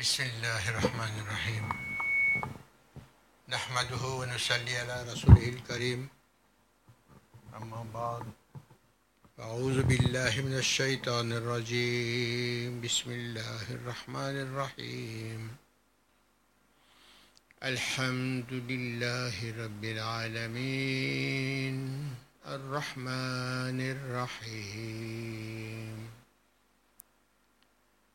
بسم الله الرحمن الرحيم. نحمده ونصلي على رسوله الكريم. أما بعد أعوذ بالله من الشيطان الرجيم. بسم الله الرحمن الرحيم. الحمد لله رب العالمين. الرحمن الرحيم.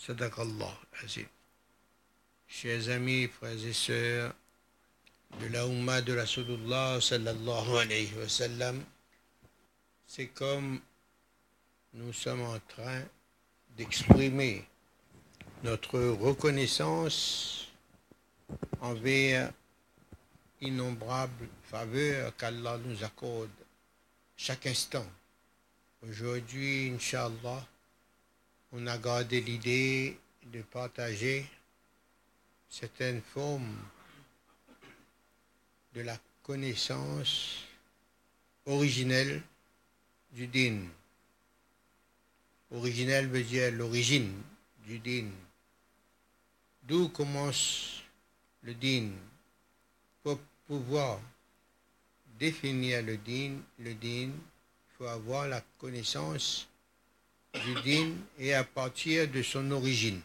Sadaqallah Azim. Chers amis, frères et sœurs de la Ummah de Rasulullah sallallahu alayhi wa sallam, c'est comme nous sommes en train d'exprimer notre reconnaissance envers innombrables faveurs qu'Allah nous accorde chaque instant. Aujourd'hui, Inch'Allah, on a gardé l'idée de partager certaines formes de la connaissance originelle du din. Originelle veut dire l'origine du din. D'où commence le din Pour pouvoir définir le din, le din, il faut avoir la connaissance du din et à partir de son origine.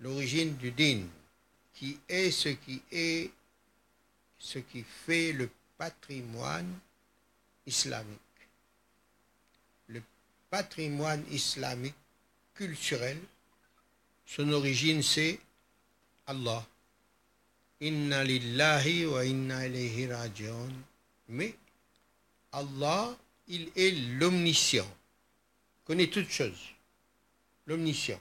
L'origine du din, qui est ce qui est, ce qui fait le patrimoine islamique. Le patrimoine islamique culturel, son origine c'est Allah. Inna lillahi wa inna ilayhi rajiun. Mais Allah, il est l'omniscient connaît toutes choses, l'omniscient,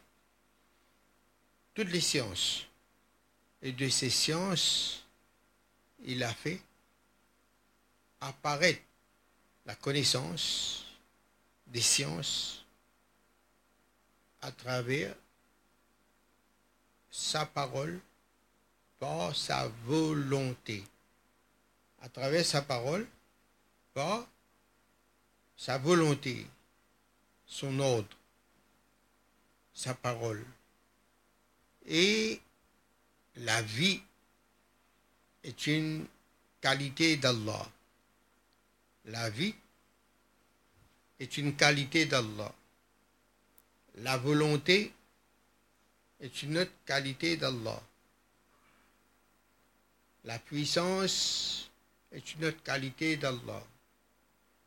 toutes les sciences. Et de ces sciences, il a fait apparaître la connaissance des sciences à travers sa parole par sa volonté. À travers sa parole par sa volonté son ordre, sa parole. Et la vie est une qualité d'Allah. La vie est une qualité d'Allah. La volonté est une autre qualité d'Allah. La puissance est une autre qualité d'Allah.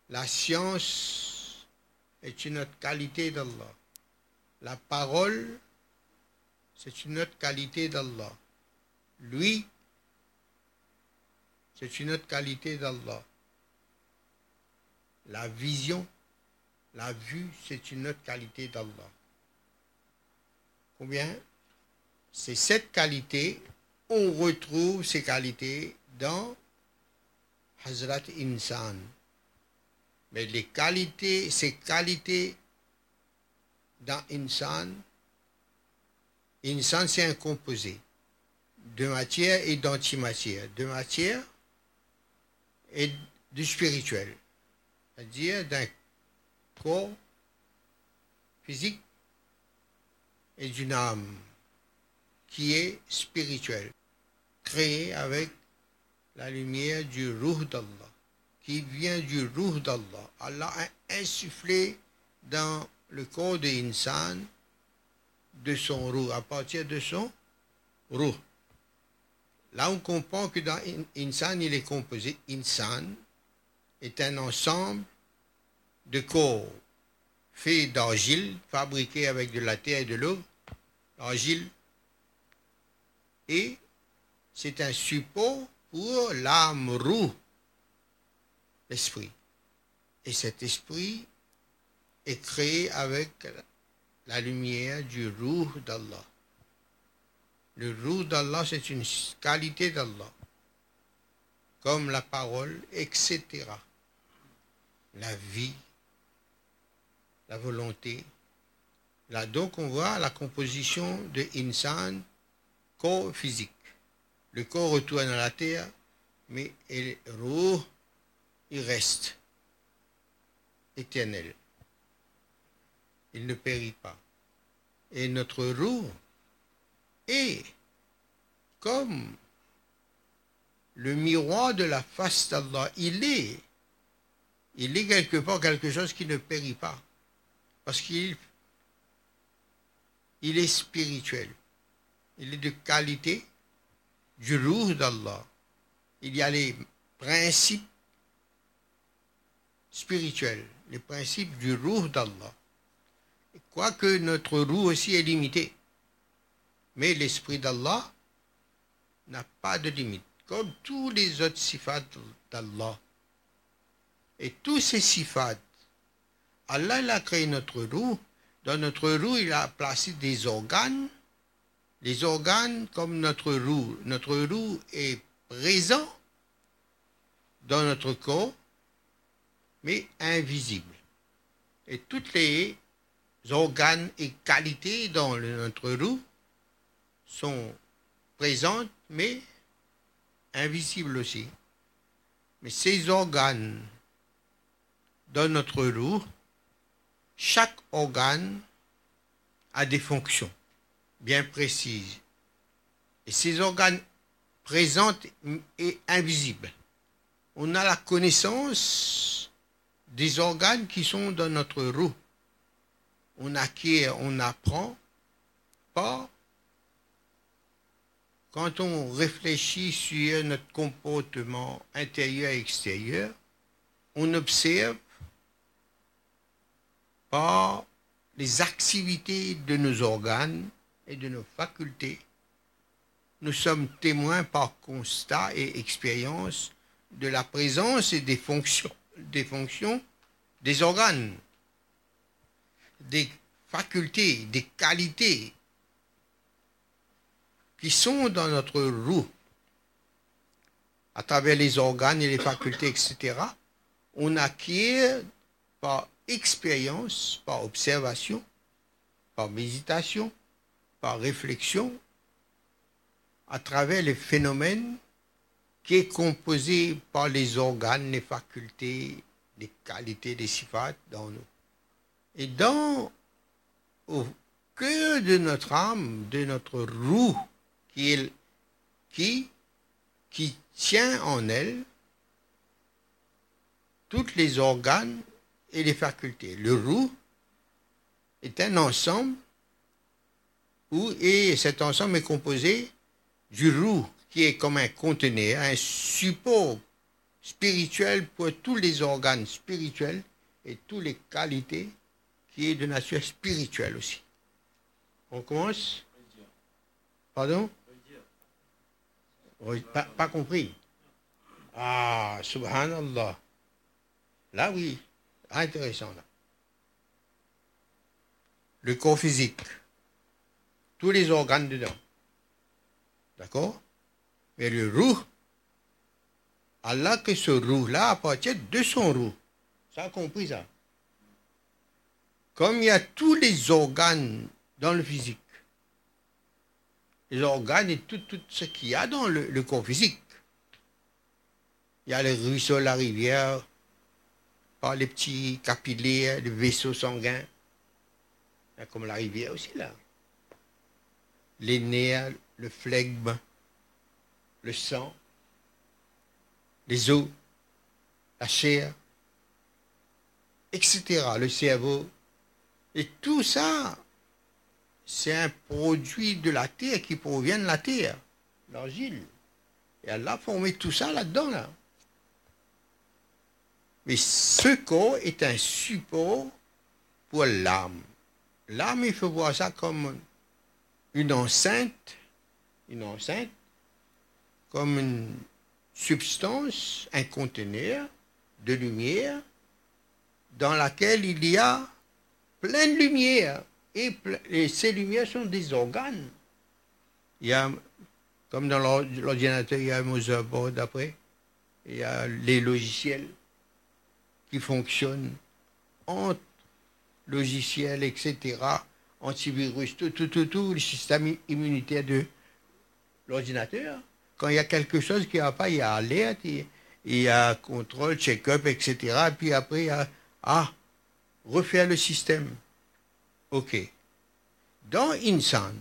La science est une autre qualité d'Allah. La parole, c'est une autre qualité d'Allah. Lui, c'est une autre qualité d'Allah. La vision, la vue, c'est une autre qualité d'Allah. Combien? C'est cette qualité, on retrouve ces qualités dans Hazrat Insan. Mais les qualités, ces qualités dans Insan, Insan c'est un composé de matière et d'antimatière, de matière et du spirituel, c'est-à-dire d'un corps physique et d'une âme qui est spirituelle, créée avec la lumière du Ruh d'Allah qui vient du Ruh d'Allah. Allah a insufflé dans le corps de Insan de son Ruh, à partir de son Ruh. Là, on comprend que dans Insan, il est composé. Insan est un ensemble de corps faits d'argile, fabriqués avec de la terre et de l'eau, l'argile, et c'est un support pour l'âme roux l'esprit. Et cet esprit est créé avec la lumière du Ruh d'Allah. Le roux d'Allah, c'est une qualité d'Allah, comme la parole, etc. La vie, la volonté. Là, donc, on voit la composition de insan, corps physique. Le corps retourne à la terre, mais le roux, il reste éternel. Il ne périt pas. Et notre roue est comme le miroir de la face d'Allah. Il est, il est quelque part quelque chose qui ne périt pas. Parce qu'il il est spirituel. Il est de qualité du roux d'Allah. Il y a les principes spirituels, les principes du roux d'Allah. Quoique notre roue aussi est limitée. Mais l'esprit d'Allah n'a pas de limite, comme tous les autres sifats d'Allah. Et tous ces sifats, Allah a créé notre roue. Dans notre roue, il a placé des organes. Les organes comme notre roue. Notre roue est présent dans notre corps, mais invisible. Et toutes les organes et qualités dans notre roue sont présentes, mais invisibles aussi. Mais ces organes dans notre roue, chaque organe a des fonctions bien précises. Et ces organes présents et invisibles. On a la connaissance des organes qui sont dans notre roue on acquiert, on apprend pas quand on réfléchit sur notre comportement intérieur et extérieur, on observe par les activités de nos organes et de nos facultés. Nous sommes témoins par constat et expérience de la présence et des fonctions des, fonctions des organes des facultés, des qualités qui sont dans notre roue, à travers les organes et les facultés, etc., on acquiert par expérience, par observation, par méditation, par réflexion, à travers les phénomènes qui est composé par les organes, les facultés, les qualités, les sifat dans nous. Et dans au cœur de notre âme, de notre roue, qui, qui, qui tient en elle tous les organes et les facultés. Le roue est un ensemble où, et cet ensemble est composé du roue qui est comme un conteneur, un support spirituel pour tous les organes spirituels et toutes les qualités qui est de nature spirituelle aussi. On commence? Pardon? Pas, pas, compris. Ah, subhanallah. Là, oui. Intéressant, là. Le corps physique. Tous les organes dedans. D'accord? Mais le roux, Allah que ce roux-là appartient de son roux. Ça a compris ça comme il y a tous les organes dans le physique, les organes et tout, ce qu'il y a dans le, corps physique. Il y a les ruisseaux, la rivière, par les petits capillaires, les vaisseaux sanguins. Comme la rivière aussi là. Les nerfs, le flegme, le sang, les os, la chair, etc. Le cerveau, et tout ça, c'est un produit de la terre qui provient de la terre, l'argile. Et elle a formé tout ça là-dedans, là. Mais ce corps est un support pour l'âme. L'âme, il faut voir ça comme une enceinte, une enceinte, comme une substance, un conteneur de lumière dans laquelle il y a plein de lumière. Et, ces lumières sont des organes. Il y a, comme dans l'ordinateur, il y a un motherboard après. Il y a les logiciels qui fonctionnent entre logiciels, etc., antivirus, tout, tout, tout, tout, le système immunitaire de l'ordinateur. Quand il y a quelque chose qui ne va pas, il y a alerte, il, y a contrôle, check-up, etc. puis après, il y a, ah, refaire le système. OK. Dans Insan,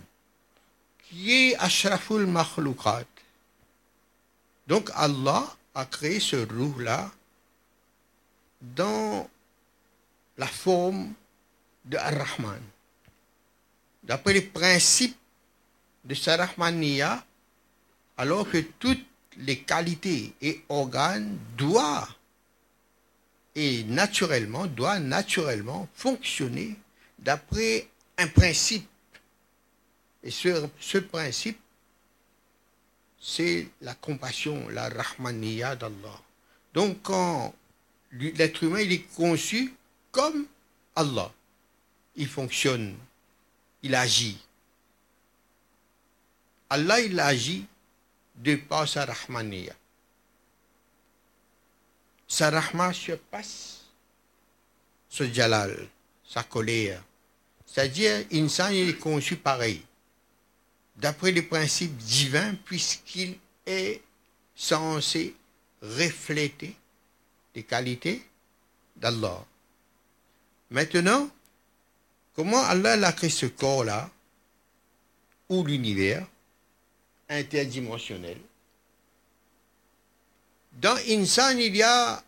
qui est Ashraful Makhloukat, donc Allah a créé ce roux-là dans la forme de Ar-Rahman. D'après les principes de Sarahmania, alors que toutes les qualités et organes doivent et naturellement, doit naturellement fonctionner d'après un principe. Et ce, ce principe, c'est la compassion, la rahmaniya d'Allah. Donc quand l'être humain est conçu comme Allah, il fonctionne, il agit. Allah, il agit de par sa rahmaniya sa rahma surpasse ce jalal, sa colère. C'est-à-dire, insan est conçu pareil, d'après les principes divins, puisqu'il est censé refléter les qualités d'Allah. Maintenant, comment Allah a créé ce corps-là, ou l'univers interdimensionnel, dans Insan, il y a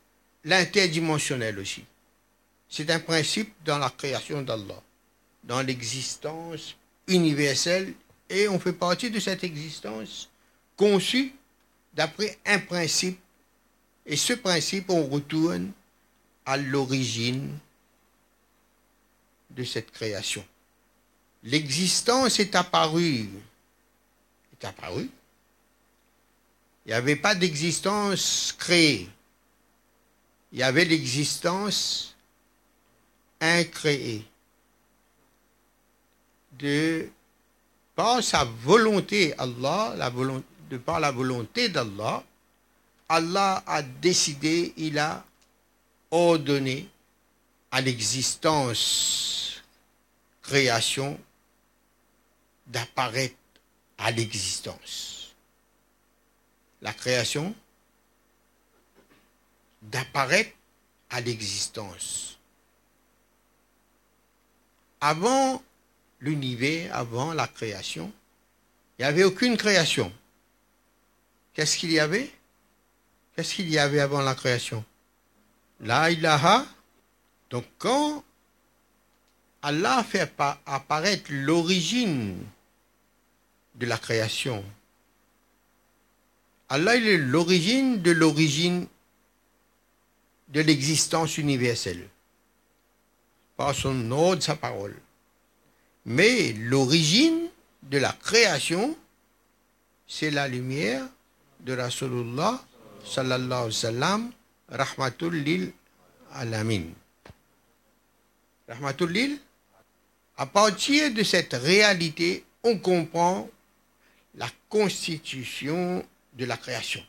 l'interdimensionnel aussi. C'est un principe dans la création d'Allah, dans l'existence universelle, et on fait partie de cette existence conçue d'après un principe. Et ce principe, on retourne à l'origine de cette création. L'existence est apparue, est apparue il n'y avait pas d'existence créée. Il y avait l'existence incréée. De par sa volonté, Allah, la volonté, de par la volonté d'Allah, Allah a décidé, il a ordonné à l'existence, création, d'apparaître l'existence la création d'apparaître à l'existence. Avant l'univers, avant la création, il n'y avait aucune création. Qu'est-ce qu'il y avait? Qu'est-ce qu'il y avait avant la création? La ilaha. Donc quand Allah fait apparaître l'origine de la création, Allah est l'origine de l'origine de l'existence universelle, par son de sa parole. Mais l'origine de la création, c'est la lumière de Rasulullah sallallahu alayhi wa sallam, rahmatul lil alamin. Rahmatul lil, à partir de cette réalité, on comprend la constitution de la création.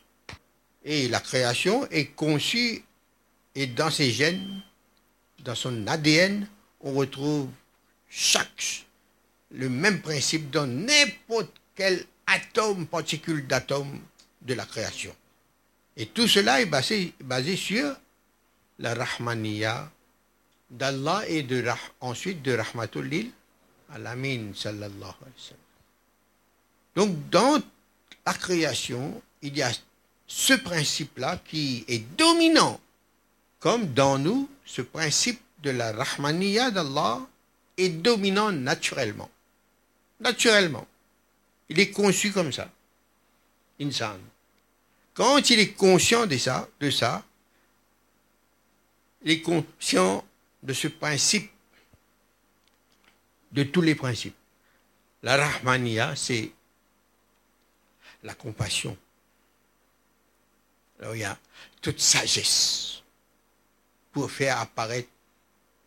Et la création est conçue et dans ses gènes, dans son ADN, on retrouve chaque, le même principe dans n'importe quel atome, particule d'atome de la création. Et tout cela est basé, sur la Rahmaniya d'Allah et de, ensuite de Rahmatul Lil Alamin sallallahu alayhi wa sallam. Donc dans la création, il y a ce principe-là qui est dominant, comme dans nous, ce principe de la Rahmaniya d'Allah est dominant naturellement. Naturellement. Il est conçu comme ça. Insan. Quand il est conscient de ça, de ça, il est conscient de ce principe, de tous les principes. La Rahmaniya, c'est la compassion. Il y a toute sagesse pour faire apparaître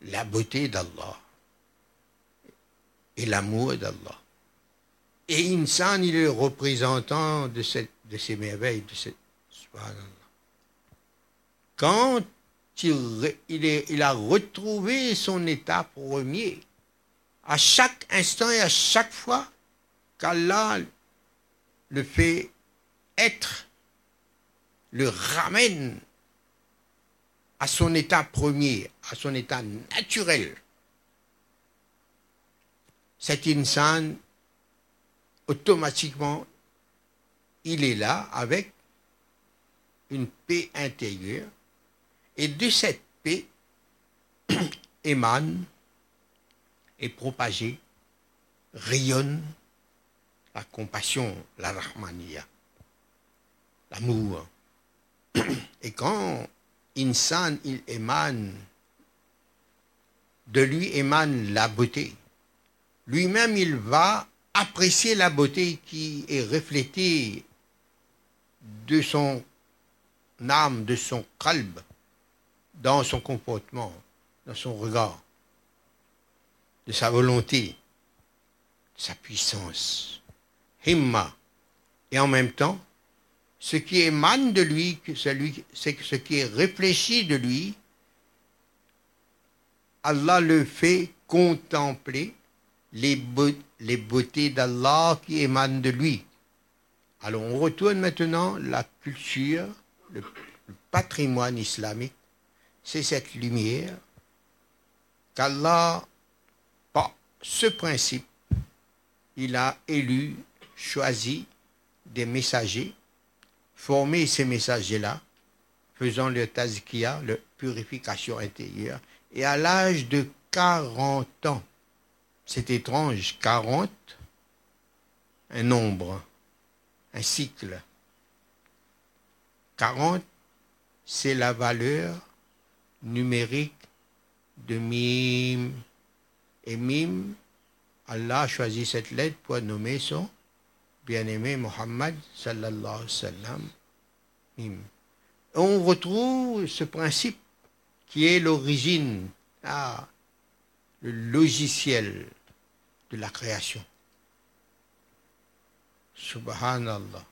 la beauté d'Allah et l'amour d'Allah. Et Insan, il est le représentant de, cette, de ces merveilles, de cette. Quand il, il a retrouvé son état premier, à chaque instant et à chaque fois qu'Allah le fait être, le ramène à son état premier, à son état naturel. Cet insan, automatiquement, il est là avec une paix intérieure. Et de cette paix émane et propagée, rayonne la compassion, la rahmania, l'amour. Et quand insan, il émane, de lui émane la beauté. Lui-même, il va apprécier la beauté qui est reflétée de son âme, de son kalb, dans son comportement, dans son regard, de sa volonté, de sa puissance. Et en même temps, ce qui émane de lui, c'est ce qui est réfléchi de lui, Allah le fait contempler les, les beautés d'Allah qui émanent de lui. Alors on retourne maintenant la culture, le, patrimoine islamique, c'est cette lumière qu'Allah, par ce principe, il a élu, choisi des messagers former ces messagers-là, faisant le tazkiya, la purification intérieure, et à l'âge de 40 ans, c'est étrange, 40, un nombre, un cycle. 40, c'est la valeur numérique de Mim. Et Mim, Allah a choisi cette lettre pour nommer son bien-aimé Mohammed sallallahu alayhi wa sallam. On retrouve ce principe qui est l'origine, ah, le logiciel de la création. Subhanallah.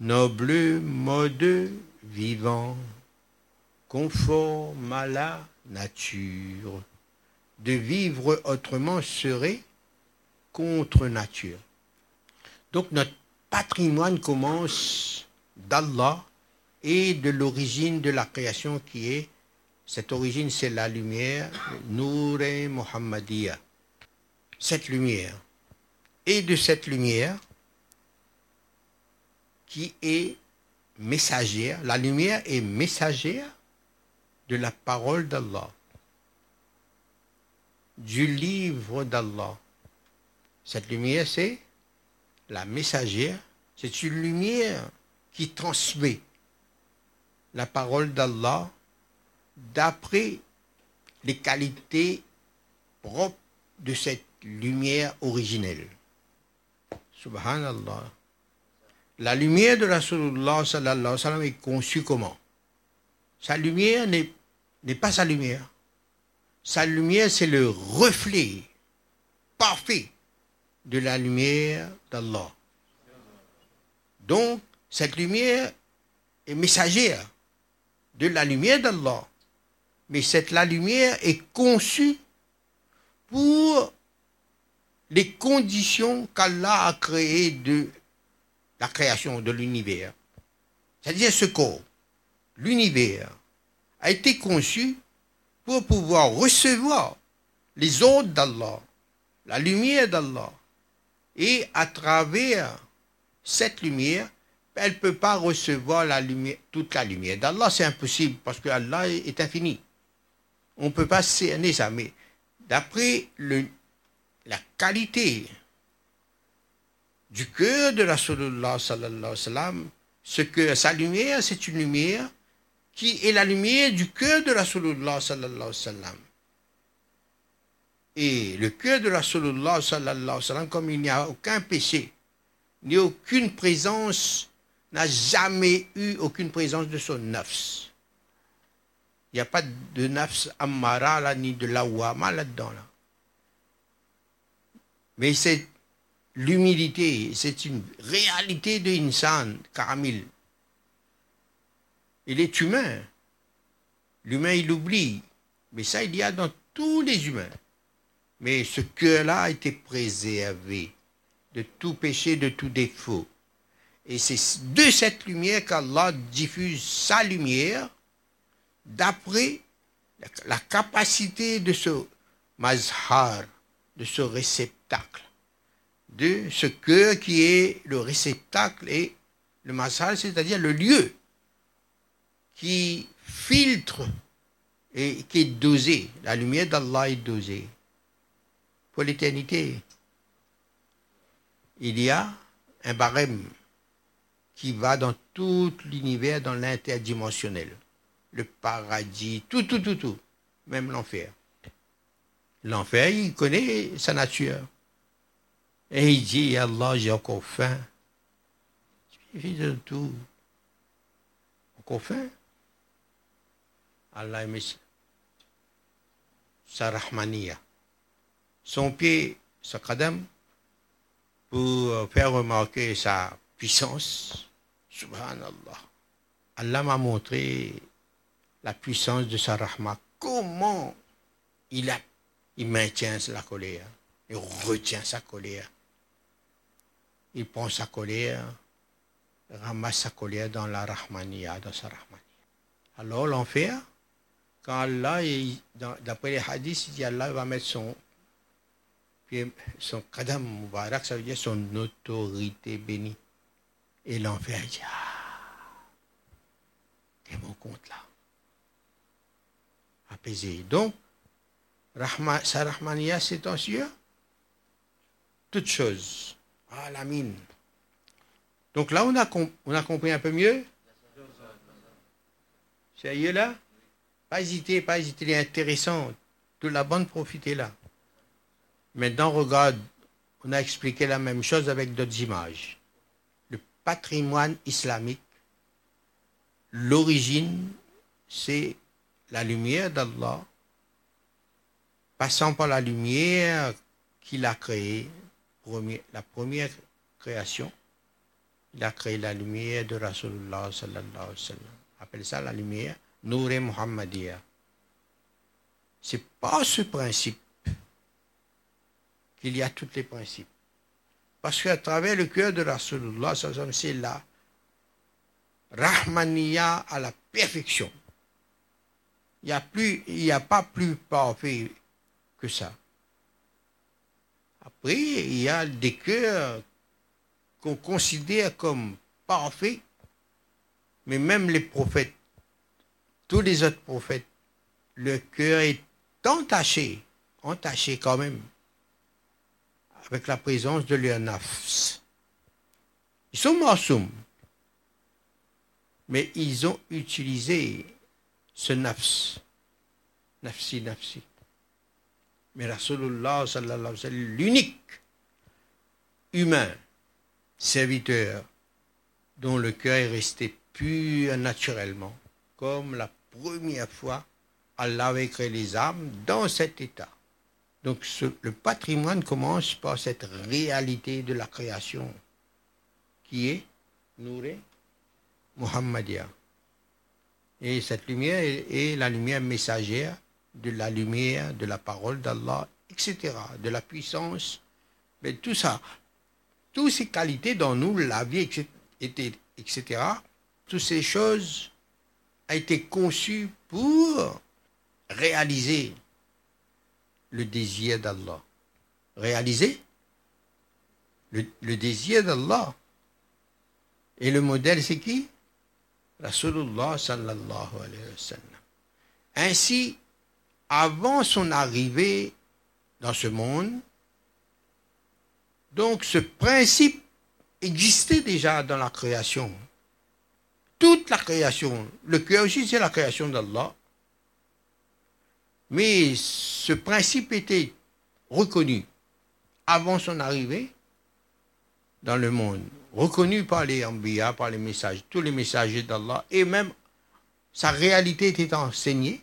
Noble mode vivant, conforme à la nature. De vivre autrement serait contre nature. Donc notre patrimoine commence d'Allah et de l'origine de la création qui est, cette origine c'est la lumière, Nour-e Muhammadiyya. Cette lumière. Et de cette lumière qui est messagère, la lumière est messagère de la parole d'Allah, du livre d'Allah. Cette lumière c'est la messagère, c'est une lumière qui transmet la parole d'Allah d'après les qualités propres de cette lumière originelle. Subhanallah. La lumière de Rasulullah sallallahu alayhi wa est conçue comment? Sa lumière n'est pas sa lumière. Sa lumière, c'est le reflet parfait de la lumière d'Allah. Donc, cette lumière est messagère de la lumière d'Allah. Mais cette lumière est conçue pour les conditions qu'Allah a créées de la création de l'univers. C'est-à-dire ce corps, l'univers, a été conçu pour pouvoir recevoir les ordres d'Allah, la lumière d'Allah. Et à travers cette lumière, elle ne peut pas recevoir toute la lumière d'Allah. C'est impossible parce que Allah est infini. On ne peut pas cerner ça. Mais d'après la qualité du cœur de Rasulullah sallallahu alayhi wa sallam, ce que sa lumière, c'est une lumière qui est la lumière du cœur de Rasulullah sallallahu alayhi wa sallam. Et le cœur de Rasulullah wa sallam, comme il n'y a aucun péché, ni aucune présence, n'a jamais eu aucune présence de son nafs. Il n'y a pas de nafs ammara là, ni de lawama là-dedans. Là. Mais c'est l'humilité, c'est une réalité de insan, Karamil. Il est humain. L'humain, il oublie. Mais ça, il y a dans tous les humains. Mais ce cœur-là a été préservé de tout péché, de tout défaut. Et c'est de cette lumière qu'Allah diffuse sa lumière d'après la capacité de ce mazhar, de ce réceptacle, de ce cœur qui est le réceptacle et le mazhar, c'est-à-dire le lieu qui filtre et qui est dosé. La lumière d'Allah est dosée. Pour l'éternité, il y a un barème qui va dans tout l'univers, dans l'interdimensionnel. Le paradis, tout, tout, tout, tout. Même l'enfer. L'enfer, il connaît sa nature. Et il dit, Allah, j'ai encore faim. Il de tout. Encore faim. Allah aimé sa rahmaniya. Son pied, sa kadam, pour faire remarquer sa puissance, subhanallah. Allah m'a montré la puissance de sa rahma. Comment il, a, il maintient la colère, il retient sa colère. Il prend sa colère, ramasse sa colère dans la rahmaniya, dans sa rahmaniya. Alors l'enfer, quand Allah, d'après les hadiths, il dit Allah va mettre son, son kadam mubarak, ça veut dire son autorité bénie. Et l'enfer dit, ah, t'es mon compte là. Apaisé. Donc, Rahma, sa Rahmaniya, c'est en cieux. Toutes choses. Ah, la mine. Donc là, on a, on a compris un peu mieux. Sérieux là? Pas hésiter, pas hésiter, il est intéressant. De la bonne profiter là. Maintenant, regarde, on a expliqué la même chose avec d'autres images. Le patrimoine islamique, l'origine, c'est la lumière d'Allah, passant par la lumière qu'il a créée, la première création, il a créé la lumière de Rasulullah sallallahu alayhi wa sallam. Appelle ça la lumière Nour Muhammadiyya. C'est pas ce principe qu'il y a tous les principes. Parce qu'à travers le cœur de Rasulullah, c'est la Rahmaniya à la perfection. Il n'y a, il a pas plus parfait que ça. Après, il y a des cœurs qu'on considère comme parfaits, mais même les prophètes tous les autres prophètes, le cœur est entaché, entaché quand même, avec la présence de leur nafs. Ils sont morsoum, mais ils ont utilisé ce nafs, nafsi, nafsi. Mais Rasulullah, l'unique humain, serviteur, dont le cœur est resté pur naturellement, comme la première fois, Allah avait créé les âmes dans cet état. Donc le patrimoine commence par cette réalité de la création qui est Nouré Muhammadia. Et cette lumière est, la lumière messagère de la lumière, de la parole d'Allah, etc., de la puissance, mais tout ça, toutes ces qualités dans nous, la vie, etc., toutes ces choses a été conçu pour réaliser le désir d'Allah. Réaliser le, désir d'Allah. Et le modèle, c'est qui? Rasulullah sallallahu alayhi wa sallam. Ainsi, avant son arrivée dans ce monde, donc ce principe existait déjà dans la création toute la création. Le cœur aussi, c'est la création d'Allah. Mais ce principe était reconnu avant son arrivée dans le monde, reconnu par les Ambiya, par les messages, tous les messagers d'Allah, et même sa réalité était enseignée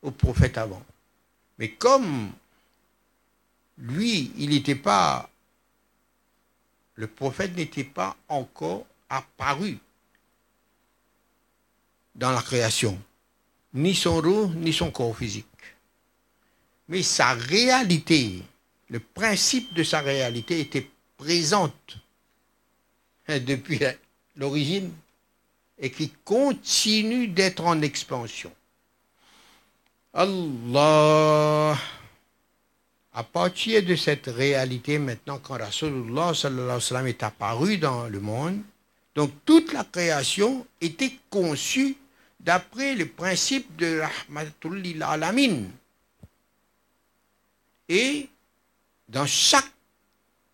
aux prophètes avant. Mais comme lui, il n'était pas le prophète n'était pas encore apparu dans la création, ni son roux, ni son corps physique. Mais sa réalité, le principe de sa réalité était présente hein, depuis l'origine et qui continue d'être en expansion. Allah, à partir de cette réalité maintenant, quand Rasulullah sallallahu est apparu dans le monde, donc toute la création était conçue d'après le principe de Rahmatul Alamin. Et dans chaque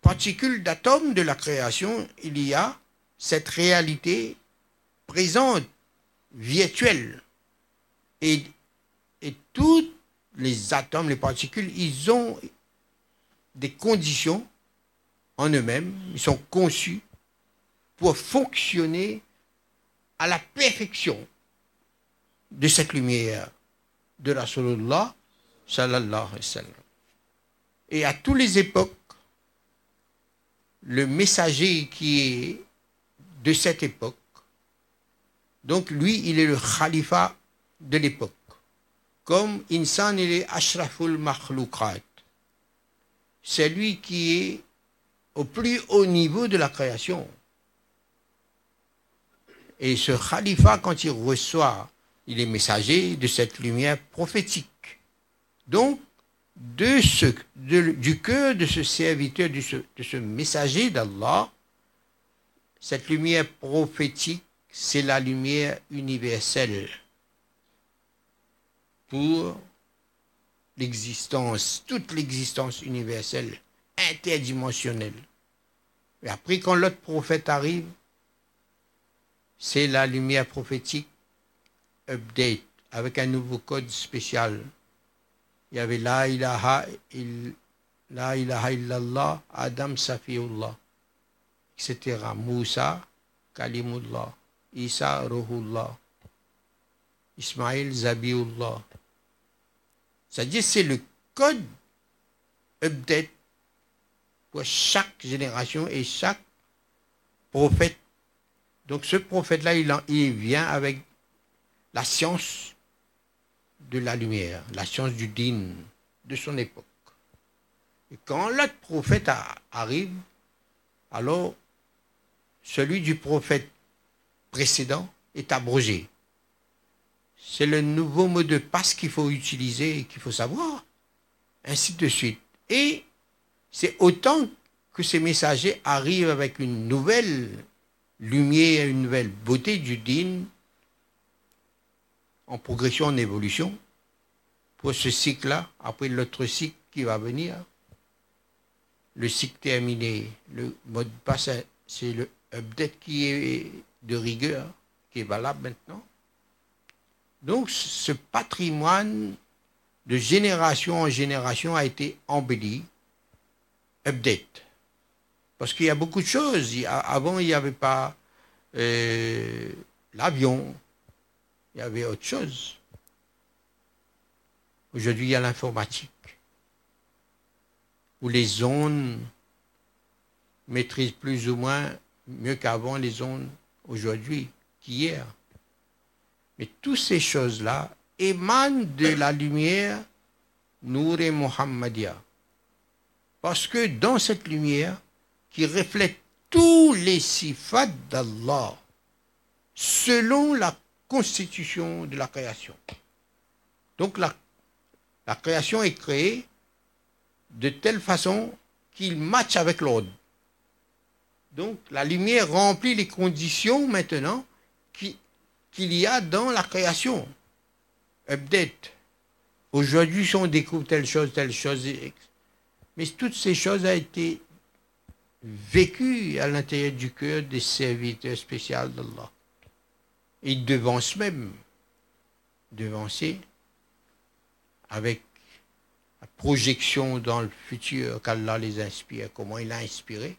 particule d'atome de la création, il y a cette réalité présente, virtuelle. Et, tous les atomes, les particules, ils ont des conditions en eux-mêmes, ils sont conçus pour fonctionner à la perfection de cette lumière de la sallallahu alayhi wa sallam. Et à toutes les époques, le messager qui est de cette époque, donc lui, il est le khalifa de l'époque. Comme Insan, il est Ashraful Makhloukat. C'est lui qui est au plus haut niveau de la création. Et ce khalifa, quand il reçoit, il est messager de cette lumière prophétique. Donc, de ce, du cœur de ce serviteur, de ce, de ce messager d'Allah, cette lumière prophétique, c'est la lumière universelle pour l'existence, toute l'existence universelle, interdimensionnelle. Et après, quand l'autre prophète arrive, c'est la lumière prophétique update avec un nouveau code spécial il y avait La ilaha, la ilaha illallah, Adam Safiullah, etc. Moussa, Kalimullah, Isa, Ruhullah, Ismail, Zabiullah. C'est-à-dire c'est le code update pour chaque génération et chaque prophète. Donc ce prophète-là, il, il vient avec la science de la lumière, la science du din de son époque. Et quand l'autre prophète arrive, alors celui du prophète précédent est abrogé. C'est le nouveau mot de passe qu'il faut utiliser et qu'il faut savoir. Ainsi de suite. Et c'est autant que ces messagers arrivent avec une nouvelle lumière, une nouvelle beauté du din en progression, en évolution, pour ce cycle-là, après l'autre cycle qui va venir. Le cycle terminé, le mode passe, c'est le update qui est de rigueur, qui est valable maintenant. Donc ce patrimoine de génération en génération a été embelli, update. Parce qu'il y a beaucoup de choses. Avant, il n'y avait pas euh, l'avion, il y avait autre chose. Aujourd'hui, il y a l'informatique, où les ondes maîtrisent plus ou moins mieux qu'avant les ondes aujourd'hui, qu'hier. Mais toutes ces choses-là émanent de la lumière Nour et Muhammadia. Parce que dans cette lumière, qui reflète tous les sifats d'Allah, selon la constitution de la création. Donc la, la création est créée de telle façon qu'il matche avec l'ordre. Donc la lumière remplit les conditions maintenant qu'il y a dans la création. Update. Aujourd'hui, si on découvre telle chose, telle chose, mais toutes ces choses ont été vécues à l'intérieur du cœur des serviteurs spéciaux d'Allah. Ils devancent même, devancer avec la projection dans le futur qu'Allah les inspire, comment il a inspiré.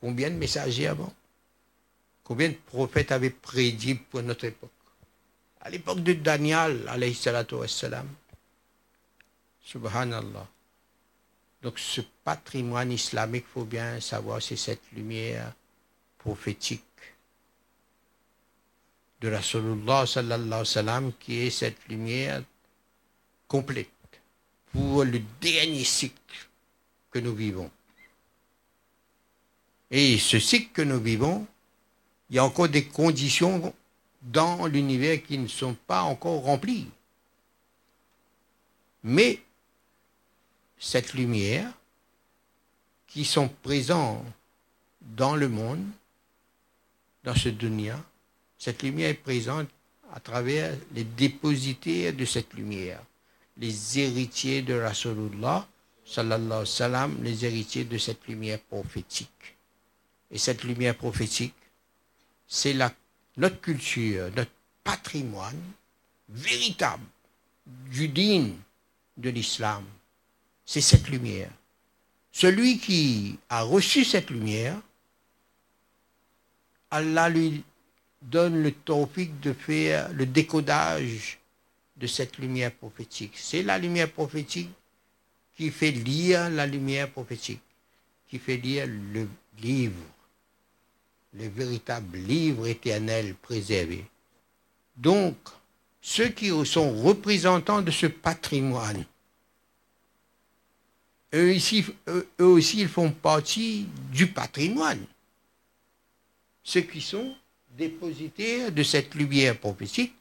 Combien de messagers avant Combien de prophètes avaient prédit pour notre époque À l'époque de Daniel, alayhi salatu wassalam, subhanallah. Donc ce patrimoine islamique, il faut bien savoir, c'est cette lumière prophétique de Rasulullah sallallahu sallam qui est cette lumière complète pour le dernier cycle que nous vivons. Et ce cycle que nous vivons, il y a encore des conditions dans l'univers qui ne sont pas encore remplies. Mais cette lumière qui sont présents dans le monde, dans ce dunya, cette lumière est présente à travers les dépositaires de cette lumière, les héritiers de Rasulullah, sallallahu sallam, les héritiers de cette lumière prophétique. Et cette lumière prophétique, c'est notre culture, notre patrimoine véritable du din de l'islam. C'est cette lumière. Celui qui a reçu cette lumière, Allah lui donne le tawfiq de faire le décodage de cette lumière prophétique. C'est la lumière prophétique qui fait lire la lumière prophétique, qui fait lire le livre, le véritable livre éternel préservé. Donc, ceux qui sont représentants de ce patrimoine, eux, eux aussi, ils font partie du patrimoine. Ceux qui sont dépositaires de cette lumière prophétique,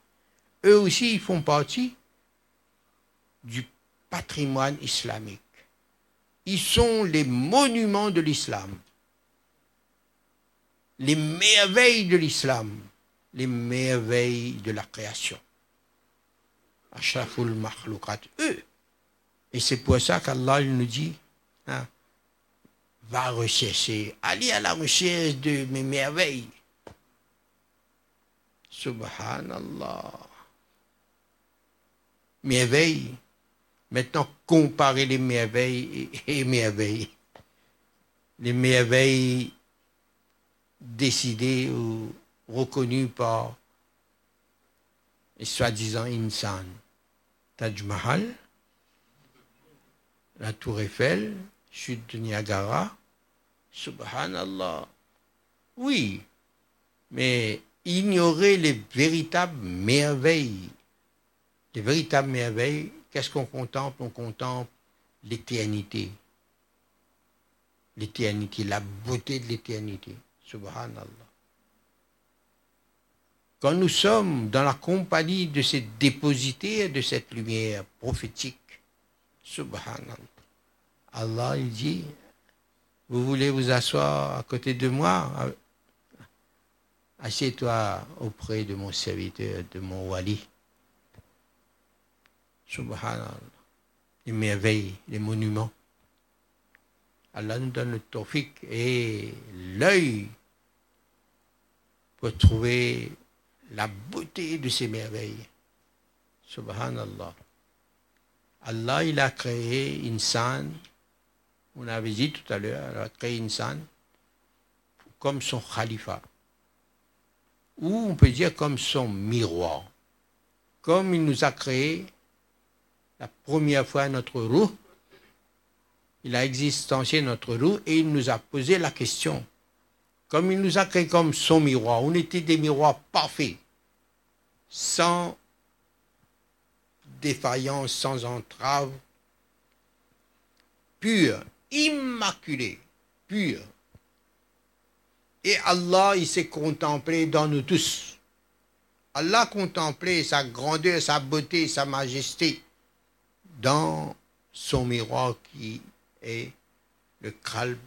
eux aussi ils font partie du patrimoine islamique. Ils sont les monuments de l'islam, les merveilles de l'islam, les merveilles de la création. Ashraful makhlukat, eux. Et c'est pour ça qu'Allah nous dit, hein, va rechercher, allez à la recherche de mes merveilles. Subhanallah. Merveille. Maintenant, comparer les merveilles et, merveilles. Les merveilles décidées ou reconnues par les soi-disant insan. Taj Mahal, la Tour Eiffel, chute de Niagara. Subhanallah. Oui, mais ignorer les véritables merveilles. Les véritables merveilles, qu'est-ce qu'on contemple? On contemple l'éternité. L'éternité, la beauté de l'éternité. Subhanallah. Quand nous sommes dans la compagnie de ces dépositaires de cette lumière prophétique, Subhanallah, Allah il dit, vous voulez vous asseoir à côté de moi Assieds-toi auprès de mon serviteur, de mon wali. Subhanallah. Les merveilles, les monuments. Allah nous donne le tawfiq et l'œil pour trouver la beauté de ces merveilles. Subhanallah. Allah, il a créé scène, on avait dit tout à l'heure, il a créé scène comme son khalifa ou on peut dire comme son miroir. Comme il nous a créé la première fois notre roue, il a existencié notre roue et il nous a posé la question. Comme il nous a créé comme son miroir, on était des miroirs parfaits, sans défaillance, sans entrave, purs, immaculés, purs. Et Allah, il s'est contemplé dans nous tous. Allah a contemplé sa grandeur, sa beauté, sa majesté dans son miroir qui est le calme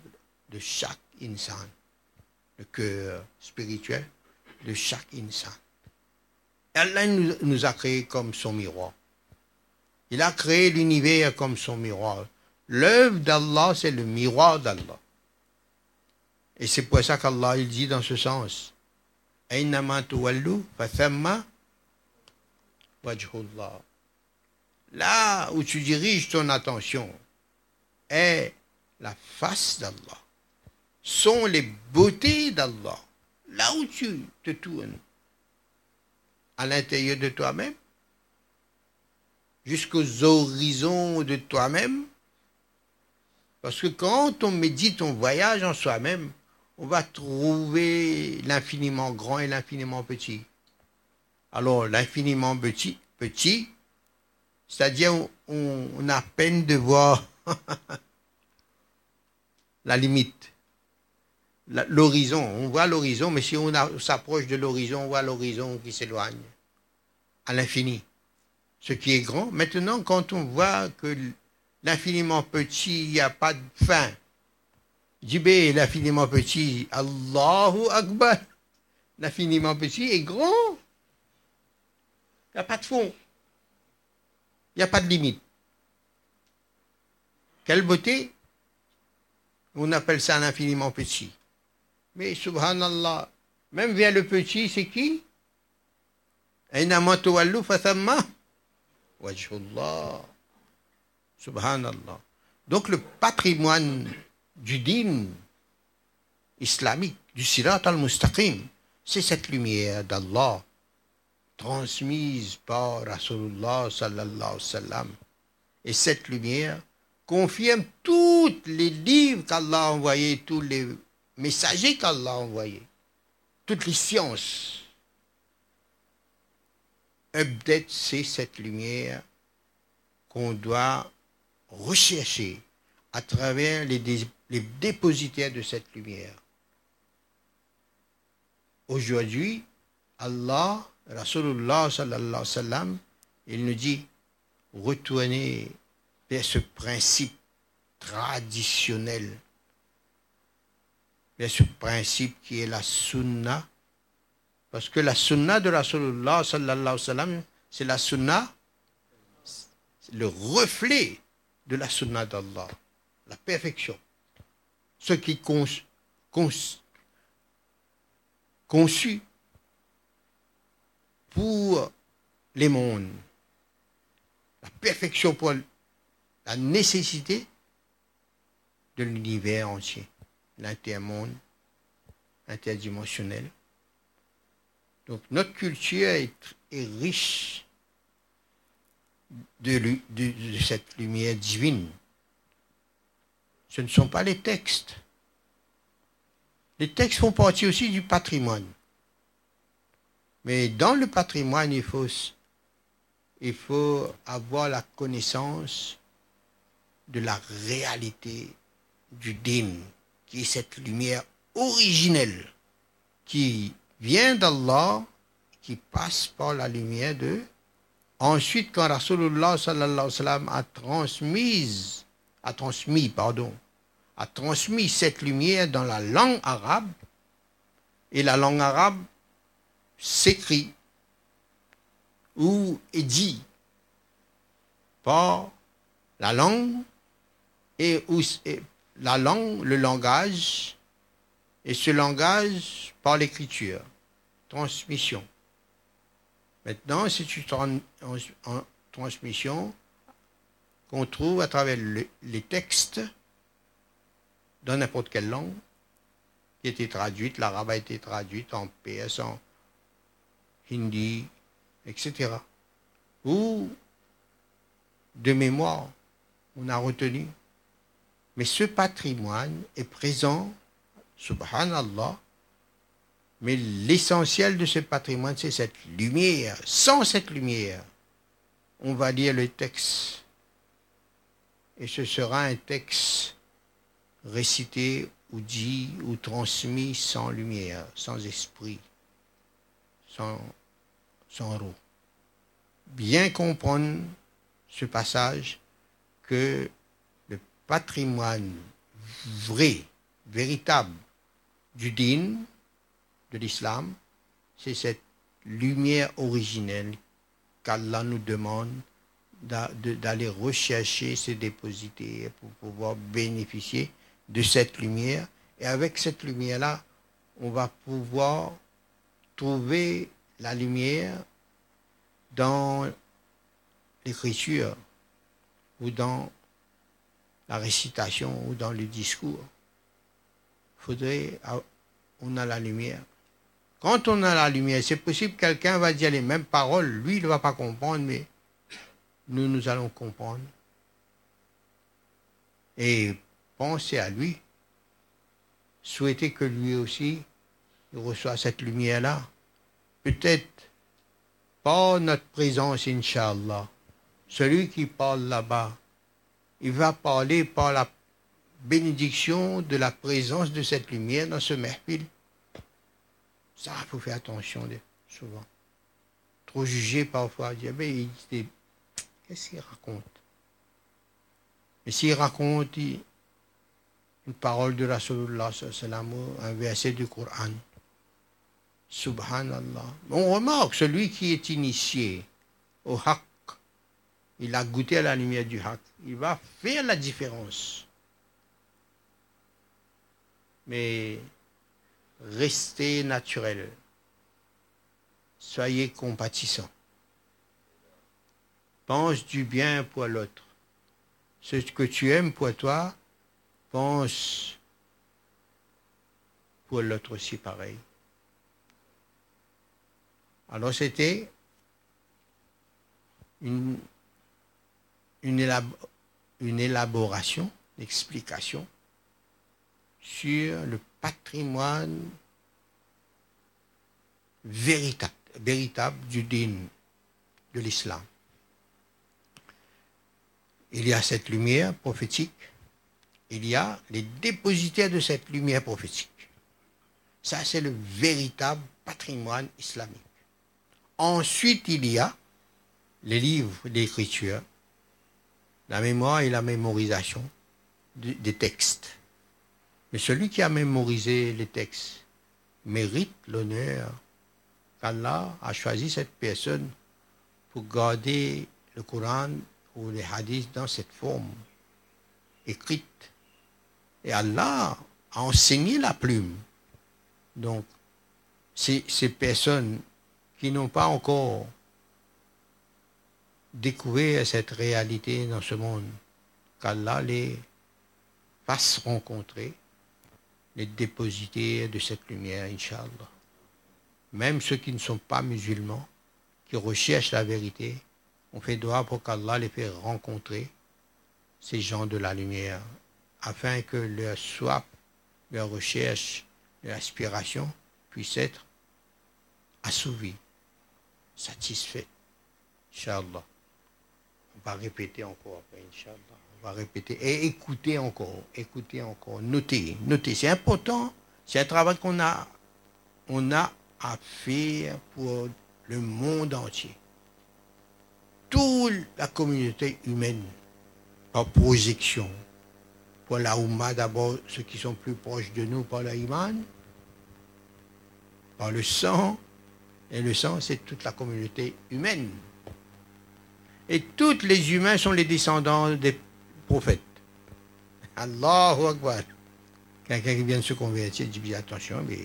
de chaque insan, le cœur spirituel de chaque insan. Allah nous, nous a créés comme son miroir. Il a créé l'univers comme son miroir. L'œuvre d'Allah, c'est le miroir d'Allah. Et c'est pour ça qu'Allah il dit dans ce sens. Là où tu diriges ton attention est la face d'Allah, sont les beautés d'Allah. Là où tu te tournes, à l'intérieur de toi-même, jusqu'aux horizons de toi-même, Parce que quand on médite, on voyage en soi-même, on va trouver l'infiniment grand et l'infiniment petit. Alors, l'infiniment petit, petit c'est-à-dire on, a peine de voir la limite, l'horizon. On voit l'horizon, mais si on s'approche de l'horizon, on voit l'horizon qui s'éloigne à l'infini. Ce qui est grand. Maintenant, quand on voit que l'infiniment petit, il n'y a pas de fin, Jibé, l'infiniment petit, Allahu Akbar, l'infiniment petit est grand. Il n'y a pas de fond. Il n'y a pas de limite. Quelle beauté On appelle ça l'infiniment petit. Mais subhanallah, même vient le petit, c'est qui? Subhanallah. Donc le patrimoine du din islamique, du sirat al-mustaqim, c'est cette lumière d'Allah transmise par Rasulullah sallallahu alayhi wa sallam. Et cette lumière confirme tous les livres qu'Allah a envoyés, tous les messagers qu'Allah a envoyés, toutes les sciences. Update, c'est cette lumière qu'on doit rechercher à travers les, les dépositaires de cette lumière. Aujourd'hui, Allah Rasulullah sallallahu il nous dit, retournez vers ce principe traditionnel, vers ce principe qui est la sunna, parce que la sunna de Rasulullah sallallahu alayhi wa c'est la sunna, le reflet de la sunna d'Allah, la perfection. Ce qui est conçu pour les mondes. La perfection pour la nécessité de l'univers entier, l'intermonde, interdimensionnel. Donc notre culture est, riche de cette lumière divine. Ce ne sont pas les textes. Les textes font partie aussi du patrimoine. Mais dans le patrimoine, il faut, avoir la connaissance de la réalité du din, qui est cette lumière originelle qui vient d'Allah, qui passe par la lumière de. Ensuite, quand Rasulullah sallallahu a transmis, a transmis, pardon, a transmis cette lumière dans la langue arabe, et la langue arabe s'écrit ou est dit par la langue et, la langue, le langage, et ce langage par l'écriture, transmission. Maintenant, c'est une transmission qu'on trouve à travers les textes dans n'importe quelle langue qui a été traduite, l'arabe a été traduite en PS, en hindi, etc. Ou de mémoire, on a retenu. Mais ce patrimoine est présent, subhanallah, mais l'essentiel de ce patrimoine, c'est cette lumière. Sans cette lumière, on va lire le texte. Et ce sera un texte récité ou dit ou transmis sans lumière, sans esprit, sans son Bien comprendre ce passage que le patrimoine vrai, véritable du din, de l'islam, c'est cette lumière originelle qu'Allah nous demande d'aller rechercher, se dépositer pour pouvoir bénéficier de cette lumière. Et avec cette lumière-là, on va pouvoir trouver la lumière dans l'écriture ou dans la récitation ou dans le discours. Faudrait, on a la lumière. Quand on a la lumière, c'est possible que quelqu'un va dire les mêmes paroles, lui il ne va pas comprendre, mais nous, nous allons comprendre. Et penser à lui, souhaiter que lui aussi il reçoit cette lumière-là. Peut-être pas notre présence, Inch'Allah. Celui qui parle là-bas, il va parler par la bénédiction de la présence de cette lumière dans ce merpile. Ça, il faut faire attention souvent. Trop jugé parfois, mais qu'est-ce qu'il raconte Mais s'il raconte une parole de Rasulullah, un verset du Coran, Subhanallah. On remarque, celui qui est initié au haqq, il a goûté à la lumière du haqq, il va faire la différence. Mais restez naturel. Soyez compatissant. Pense du bien pour l'autre. Ce que tu aimes pour toi, pense pour l'autre aussi pareil. Alors c'était une, élaboration, une explication sur le patrimoine véritable, véritable du din, de l'islam. Il y a cette lumière prophétique, il y a les dépositaires de cette lumière prophétique. Ça, c'est le véritable patrimoine islamique. Ensuite, il y a les livres d'écriture, la mémoire et la mémorisation des textes. Mais celui qui a mémorisé les textes mérite l'honneur qu'Allah a choisi cette personne pour garder le Coran les hadiths dans cette forme écrite. Et Allah a enseigné la plume. Donc, ces personnes qui n'ont pas encore découvert cette réalité dans ce monde, qu'Allah les fasse rencontrer les dépositaires de cette lumière, Inch'Allah. Même ceux qui ne sont pas musulmans, qui recherchent la vérité, on fait droit pour qu'Allah les fait rencontrer ces gens de la lumière, afin que leur soif, leur recherche, leur aspiration puisse être assouvie satisfait. Inch'Allah. On va répéter encore après, Inch'Allah. On va répéter. Et écouter encore, écouter encore, noter, noter. C'est important. C'est un travail qu'on a, on a à faire pour le monde entier. Toute la communauté humaine, par projection, pour la Oumma d'abord, ceux qui sont plus proches de nous par l'Iman, par le sang, et le sang, c'est toute la communauté humaine. Et tous les humains sont les descendants des prophètes. Allahu Akbar. Quelqu'un qui vient de se convertir dit attention, mais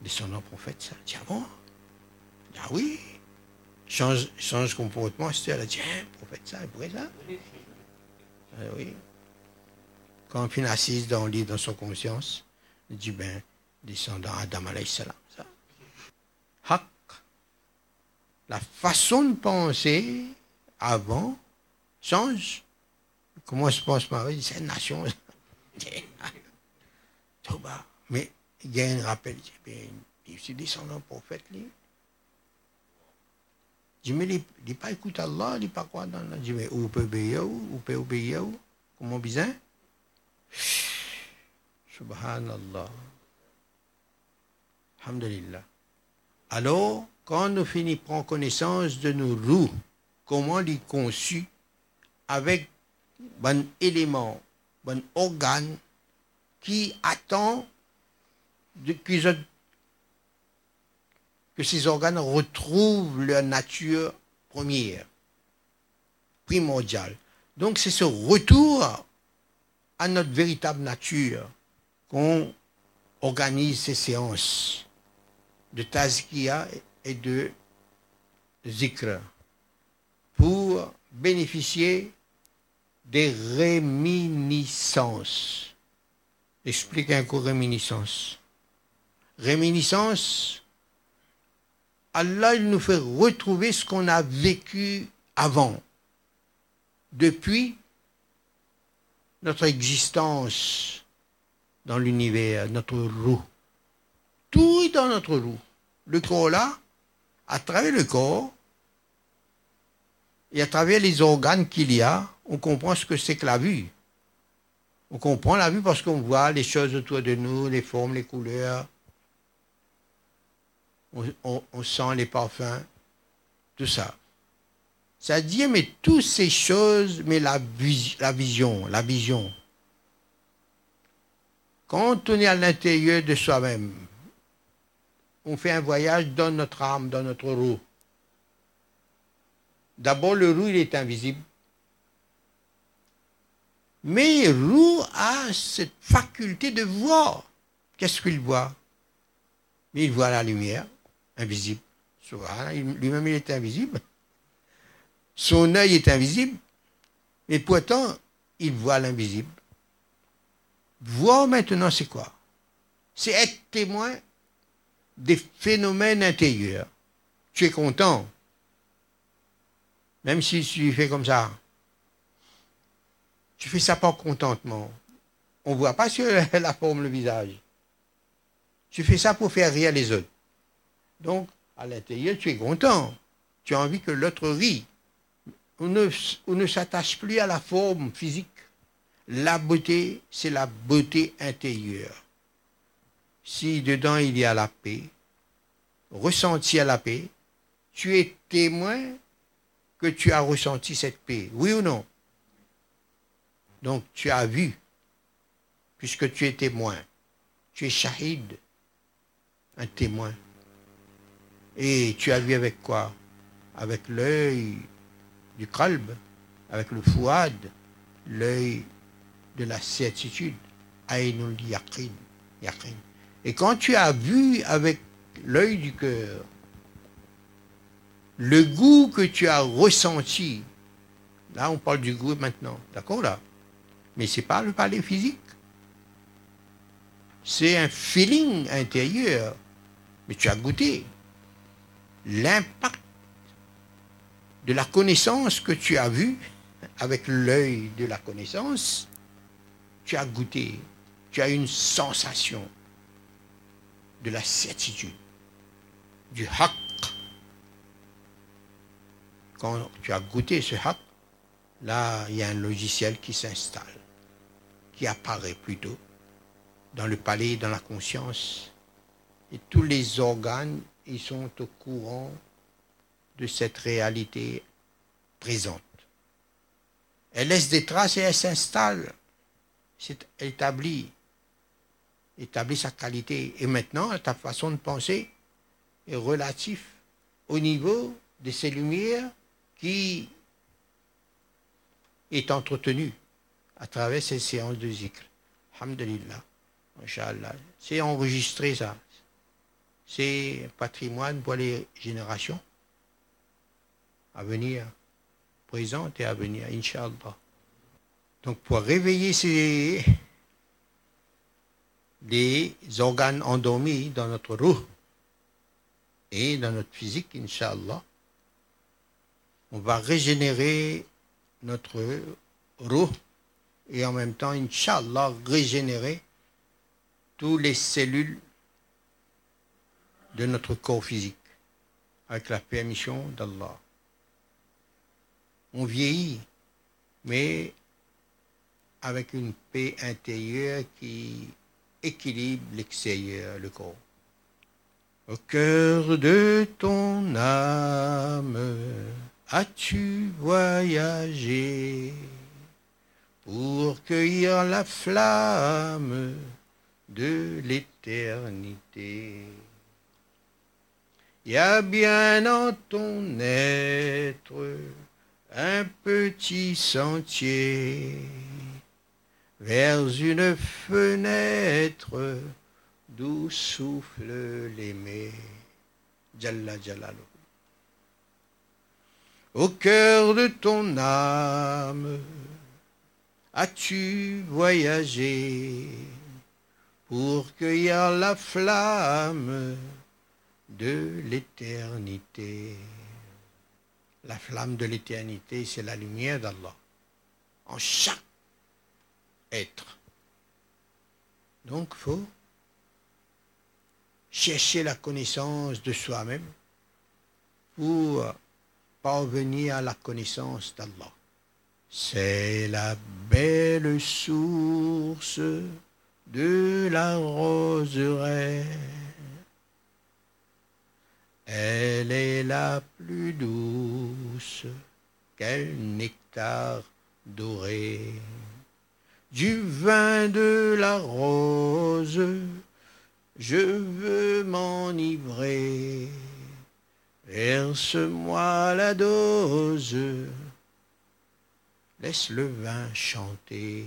descendant prophète, ça. Ah bon Ah oui. Change, change comportement, c'est elle a dit, hein, prophète ça, vrai ça ah, Oui. Quand on assise dans le lit, dans son conscience, il dit, ben, descendant Adam alayhi salam la façon de penser avant change. Comment se pense Marie C'est une nation. Mais il y a un rappel. Il suis descendant prophète. Lui. Je me dis, pas écoute Allah, il pas quoi dans la. Je dis, où peut obéir, où peut obéir, comment bien? Subhanallah. Alhamdulillah. Alors, quand nous finissons connaissance de nos roues, comment les conçus, avec bon élément, bon organe, qui attend de, que, que ces organes retrouvent leur nature première, primordiale. Donc c'est ce retour à notre véritable nature qu'on organise ces séances de tazkia et de zikr pour bénéficier des réminiscences. Explique un coup réminiscence. Réminiscence, Allah il nous fait retrouver ce qu'on a vécu avant. Depuis notre existence dans l'univers, notre roue. Tout est dans notre roue. Le corps là, à travers le corps, et à travers les organes qu'il y a, on comprend ce que c'est que la vue. On comprend la vue parce qu'on voit les choses autour de nous, les formes, les couleurs. On, sent les parfums, tout ça. Ça dit, mais toutes ces choses, mais la, vision, la vision. Quand on est à l'intérieur de soi-même, on fait un voyage dans notre âme, dans notre roue. D'abord, le roux, il est invisible. Mais roux a cette faculté de voir. Qu'est-ce qu'il voit? Il voit la lumière, invisible. Lui-même, il est invisible. Son œil est invisible. Mais pourtant, il voit l'invisible. Voir maintenant, c'est quoi? C'est être témoin des phénomènes intérieurs. Tu es content même si tu fais comme ça, tu fais ça par contentement. On ne voit pas sur la forme le visage. Tu fais ça pour faire rire les autres. Donc, à l'intérieur, tu es content. Tu as envie que l'autre rit. On ne, s'attache plus à la forme physique. La beauté, c'est la beauté intérieure. Si dedans il y a la paix, ressenti à la paix, tu es témoin que tu as ressenti cette paix. Oui ou non? Donc tu as vu, puisque tu es témoin. Tu es shahid, un témoin. Et tu as vu avec quoi? Avec l'œil du kalb, avec le fouad, l'œil de la certitude. Aïnul yaqin, yaqin. Et quand tu as vu avec l'œil du cœur, le goût que tu as ressenti, là on parle du goût maintenant, d'accord là? Mais ce n'est pas le palais physique. C'est un feeling intérieur. Mais tu as goûté l'impact de la connaissance que tu as vue avec l'œil de la connaissance. Tu as goûté, tu as une sensation de la certitude, du haq quand tu as goûté ce haq, là, il y a un logiciel qui s'installe, qui apparaît plutôt dans le palais, dans la conscience. Et tous les organes, ils sont au courant de cette réalité présente. Elle laisse des traces et elle s'installe. C'est établi. Établit sa qualité. Et maintenant, ta façon de penser est relative au niveau de ces lumières qui est entretenu à travers ces séances de zikr. Alhamdulillah. C'est enregistré ça. C'est patrimoine pour les générations à venir, présentes et à venir, Inch'Allah. Donc pour réveiller ces organes endormis dans notre roue et dans notre physique, Inch'Allah, on va régénérer notre roue et en même temps, Inch'Allah, régénérer toutes les cellules de notre corps physique avec la permission d'Allah. On vieillit, mais avec une paix intérieure qui équilibre l'extérieur, le corps. Au cœur de ton âme, As-tu voyagé pour cueillir la flamme de l'éternité? Y a bien en ton être un petit sentier vers une fenêtre d'où souffle l'aimé. Jalla au cœur de ton âme, as-tu voyagé pour cueillir la flamme de l'éternité La flamme de l'éternité, c'est la lumière d'Allah. En chaque être. Donc, faut chercher la connaissance de soi-même pour parvenir à la connaissance d'Allah. C'est la belle source de la roseraie. Elle est la plus douce quel nectar doré. Du vin de la rose, je veux m'enivrer. Verse-moi la dose, laisse le vin chanter.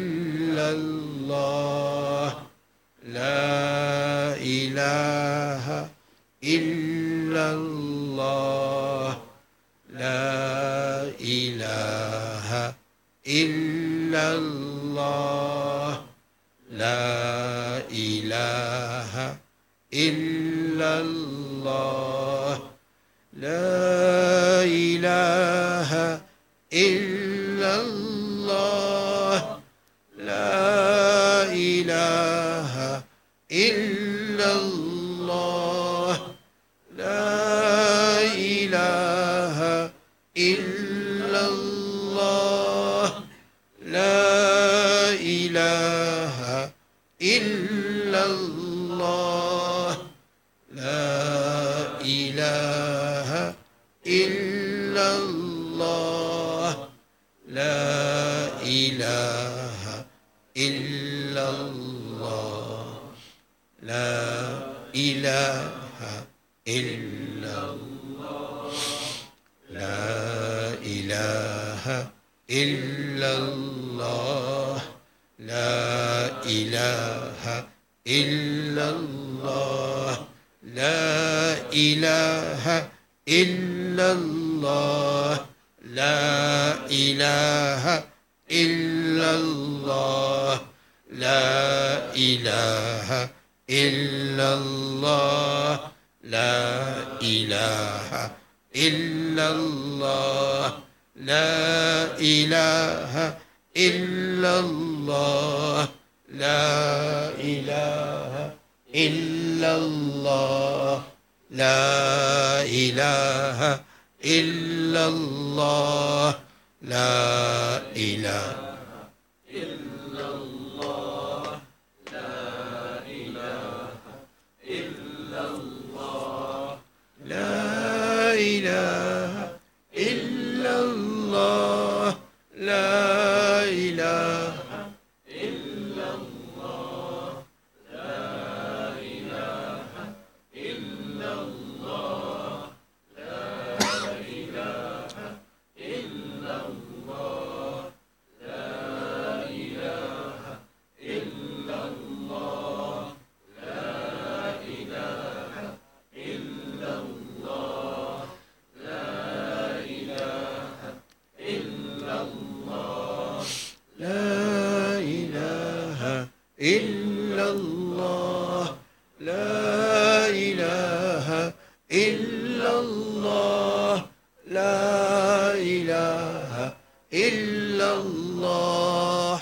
illallah,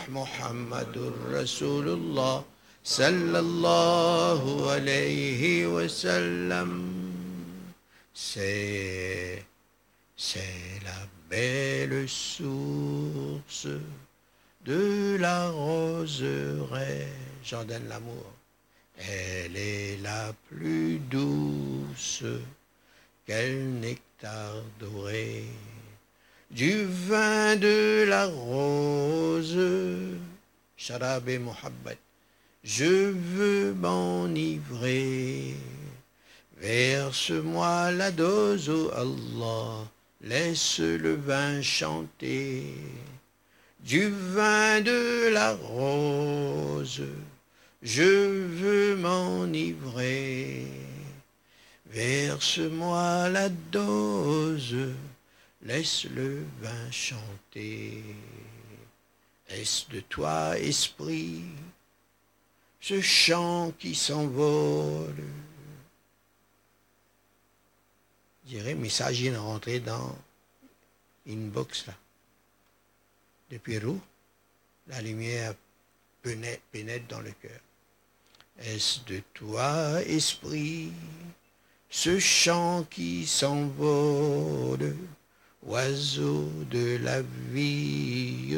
Muhammadur Rasulullah, sallallahu alayhi wa sallam. C'est, la belle source de la roseraie. J'en l'amour. Elle est la plus douce quel nectar doré. Du vin de la rose, Sharab et Mohabbat, je veux m'enivrer. Verse-moi la dose, ô Allah, laisse le vin chanter du vin de la rose, je veux m'enivrer. Verse-moi la dose, laisse le vin chanter. Est-ce de toi, esprit, ce chant qui s'envole? Je dirais, message est rentré dans une box là. Depuis où la lumière pénètre dans le cœur. Est-ce de toi, esprit, ce chant qui s'envole, oiseau de la vie,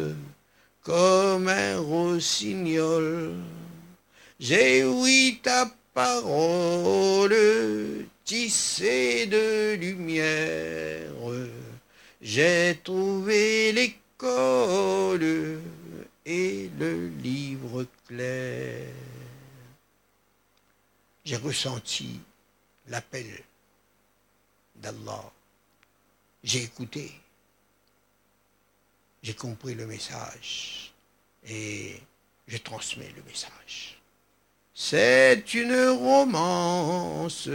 comme un rossignol J'ai ouï ta parole, tissée de lumière, j'ai trouvé l'école et le livre clair. J'ai ressenti l'appel d'Allah. J'ai écouté. J'ai compris le message. Et je transmets le message. C'est une romance.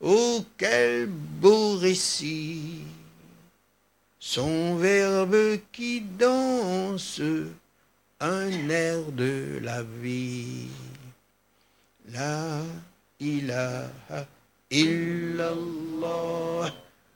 Oh, quel beau récit son verbe qui danse un air de la vie. La ilaha illallah,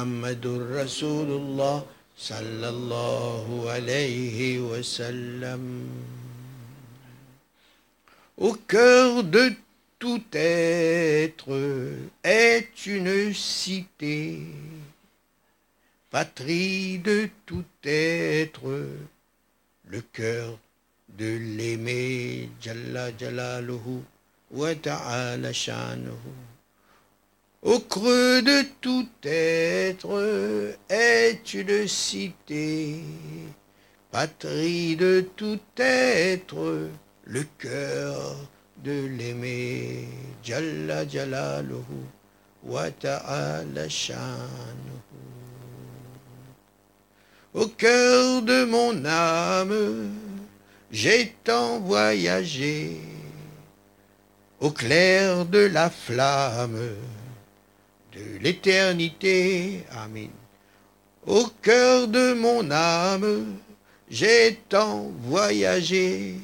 محمد رسول الله sallallahu alayhi wa sallam. Au cœur de tout être est une cité, patrie de tout être, le cœur de l'aimer, Jalla Jalaluhu wa ta'ala shanuhu. Au creux de tout être est une cité, patrie de tout être, le cœur de l'aimer, Jalla Jalaluhu, wa ta'ala shanuhu. Au cœur de mon âme, j'ai tant voyagé, au clair de la flamme, de l'éternité. Amen. Au cœur de mon âme, j'ai tant voyagé,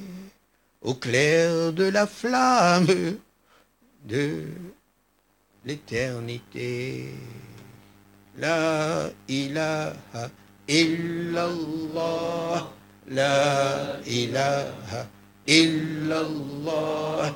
au clair de la flamme de l'éternité. La ilaha illallah, la ilaha illallah,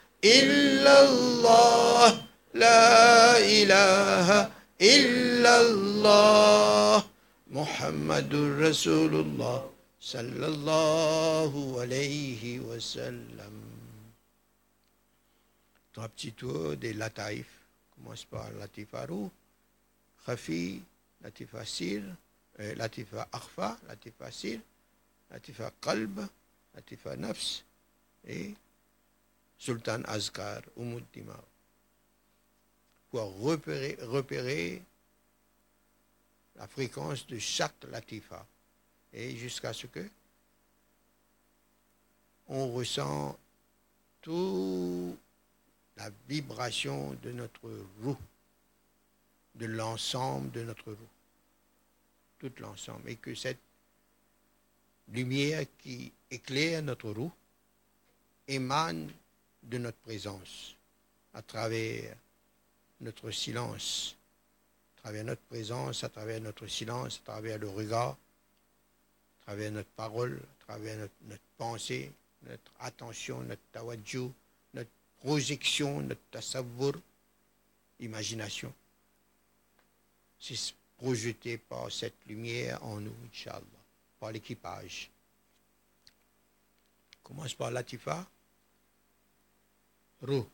لا إله إلا الله محمد رسول الله صلى الله عليه وسلم tours des lataïf. Commence par latif arou, khafi, latif asil, euh, latif arfa, latif asil, Latifa Qalb, Latifa Nafs et Sultan Azkar, Umuddima. Pour repérer, repérer la fréquence de chaque Latifa. Et jusqu'à ce que on ressent toute la vibration de notre roue, de l'ensemble de notre roue, tout l'ensemble, et que cette lumière qui éclaire notre roue émane de notre présence à travers notre silence, à travers notre présence, à travers notre silence, à travers le regard, à travers notre parole, à travers notre, pensée, notre attention, notre tawadju, notre projection, notre tasavvur, imagination. C'est projeté par cette lumière en nous, Inch'Allah, par l'équipage. Commence par Latifa, roux,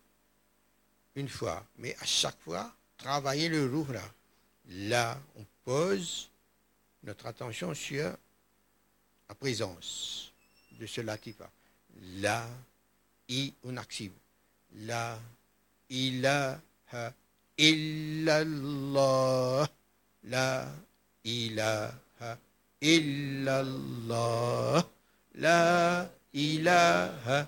une fois, mais à chaque fois, travailler le roux là. Là, on pose notre attention sur la présence de ce Latifa. La i un active. La ilaha illallah. La ilaha illallah. La ilaha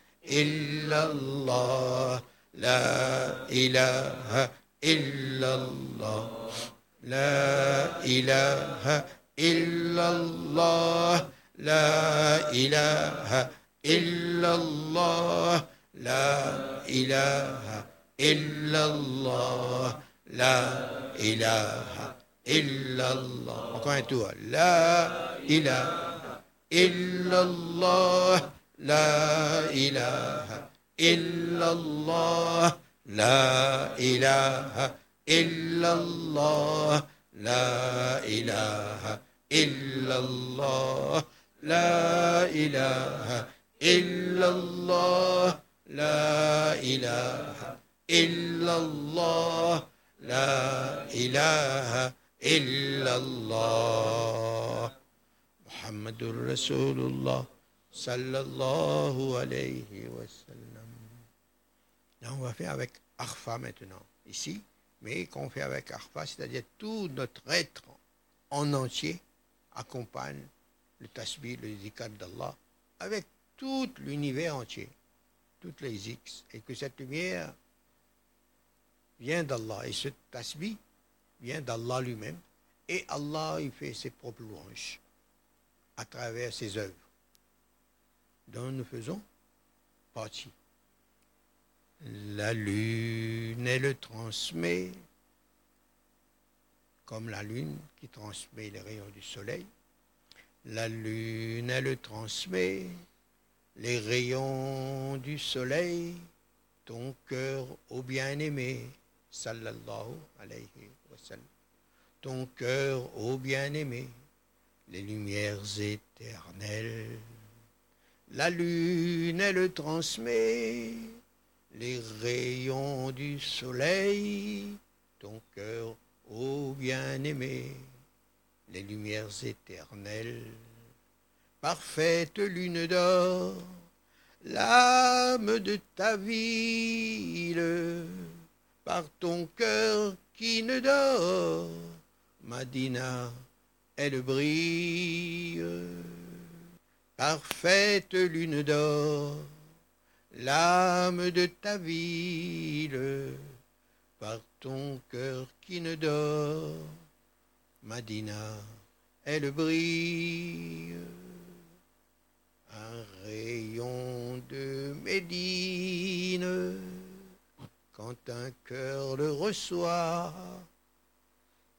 إلا الله. لا إله إلا الله. لا إله إلا الله. لا إله إلا الله. لا إله إلا الله. لا إله إلا الله. encore un لا إله إلا الله. لا إله إلا الله. لا إله إلا الله. لا إله إلا الله. لا إله إلا الله. لا إله إلا الله. لا إله إلا الله. محمد رسول الله. Sallallahu alayhi wa sallam. Là, on va faire avec Arfa maintenant, ici, mais qu'on fait avec Arfa, c'est-à-dire tout notre être en entier accompagne le tasbih, le zikr d'Allah, avec tout l'univers entier, toutes les X, et que cette lumière vient d'Allah, et ce tasbih vient d'Allah lui-même, et Allah, il fait ses propres louanges à travers ses œuvres, dont nous faisons partie. La lune, elle transmet, comme la lune qui transmet les rayons du soleil, la lune, elle transmet les rayons du soleil, ton cœur au bien-aimé, sallallahu alayhi wa sallam. Ton cœur au bien-aimé, les lumières éternelles. La lune, elle transmet les rayons du soleil, ton cœur ô bien-aimé, les lumières éternelles. Parfaite lune d'or, l'âme de ta ville, par ton cœur qui ne dort, Madina, elle brille. Parfaite lune d'or, l'âme de ta ville, par ton cœur qui ne dort, Madina, elle brille. Un rayon de Médine, quand un cœur le reçoit,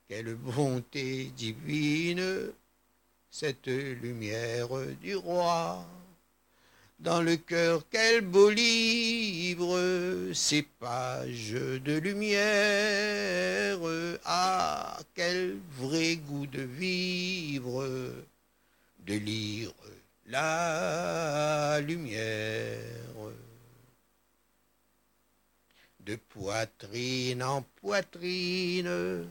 quelle bonté divine, cette lumière du roi. Dans le cœur, quel beau livre, ces pages de lumière. Ah, quel vrai goût de vivre, de lire la lumière. De poitrine en poitrine,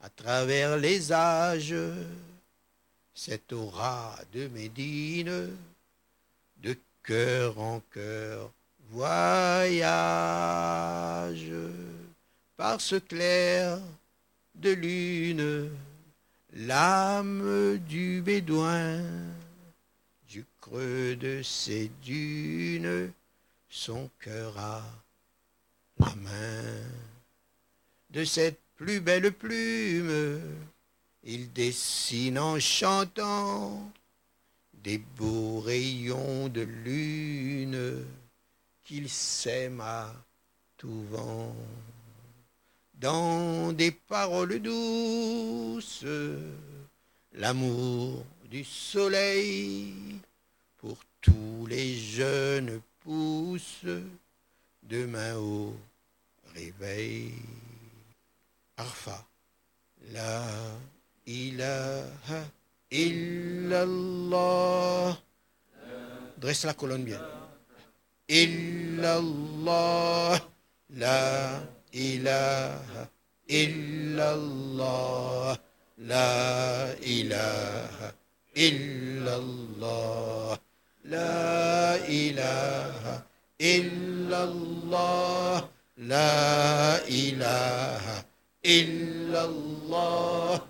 à travers les âges, cette aura de Médine, de cœur en cœur, voyage. Par ce clair de lune, l'âme du bédouin, du creux de ces dunes, son cœur a la main. De cette plus belle plume il dessine en chantant des beaux rayons de lune qu'il sème à tout vent. Dans des paroles douces, l'amour du soleil pour tous les jeunes pousses demain au réveil. Arfa, la إله إلا الله. Dresse la colonne bien. إلا الله. لا إله إلا الله. لا إله إلا الله. لا إله إلا الله. لا إله إلا الله.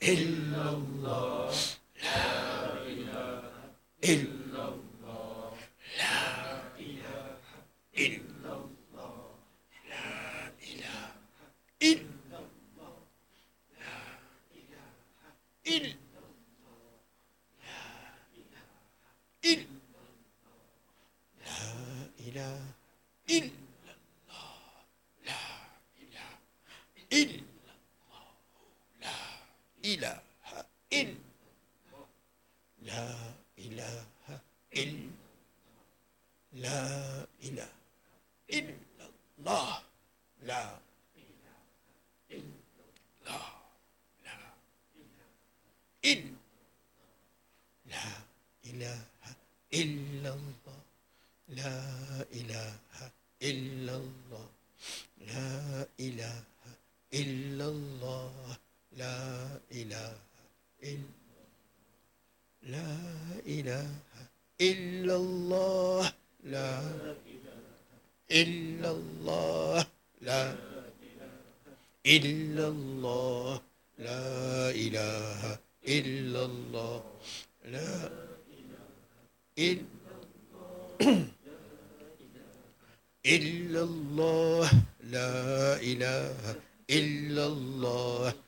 illallah la ilahe illallah. إله إلا لا إله إلا لا إله إلا الله. لا إله إلا الله. لا إلا لا إله إلا الله. لا إله إلا الله. لا إله إلا الله. لا إله إلا الله لا إلا الله لا إلا الله لا إله إلا الله لا إلا الله لا إله إلا الله.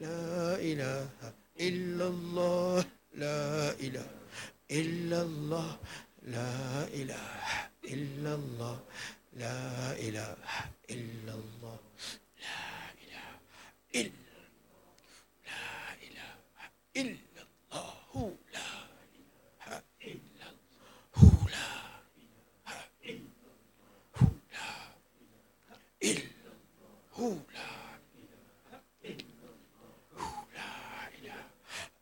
لا إله إلا الله. لا إله إلا الله. لا إله إلا الله. لا إله إلا الله. لا إله إلا لا إله إلا الله لا إله إلا هو لا إله إلا هو لا إلا هو لا إله إلا هو لا إله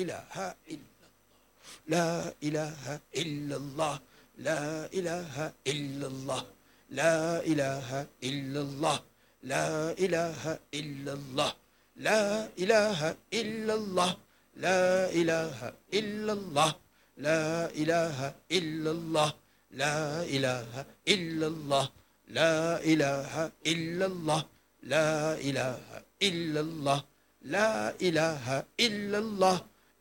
إله إلا لا إله إلا الله لا إله إلا الله لا إله إلا الله لا إله إلا الله لا إله إلا الله لا إله إلا الله لا إله إلا الله لا إله إلا الله لا إله إلا الله لا إله إلا الله لا إله إلا الله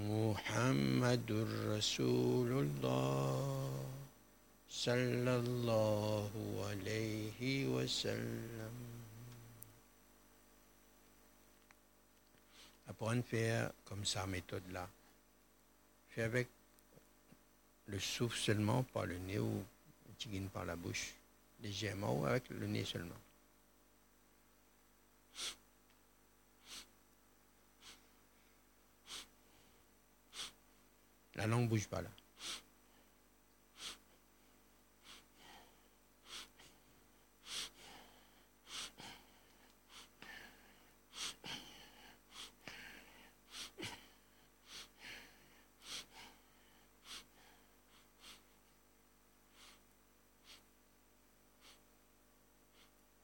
محمد رسول الله صلى الله عليه وسلم Apprendre à faire comme sa méthode-là. Fais avec le souffle seulement par le nez ou tigine par la bouche, légèrement ou avec le nez seulement. La langue bouge pas là.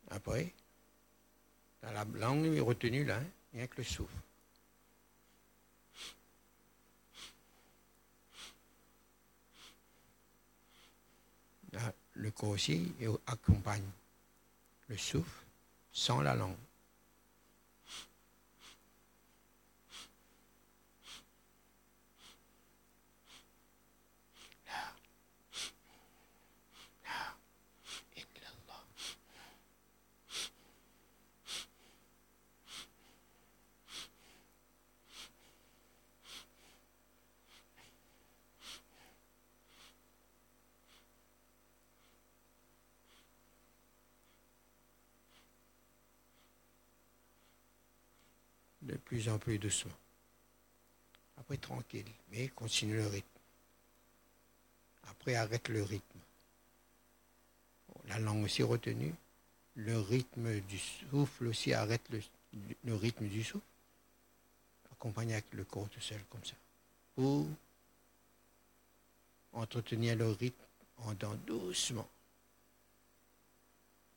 Après, la langue est retenue là, hein, rien que le souffle. Là, le corps aussi accompagne le souffle sans la langue. Plus en plus doucement. Après, tranquille, mais continue le rythme. Après, arrête le rythme. La langue aussi retenue. Le rythme du souffle aussi arrête le, rythme du souffle. Accompagne avec le corps tout seul, comme ça. Pour entretenir le rythme en dents doucement.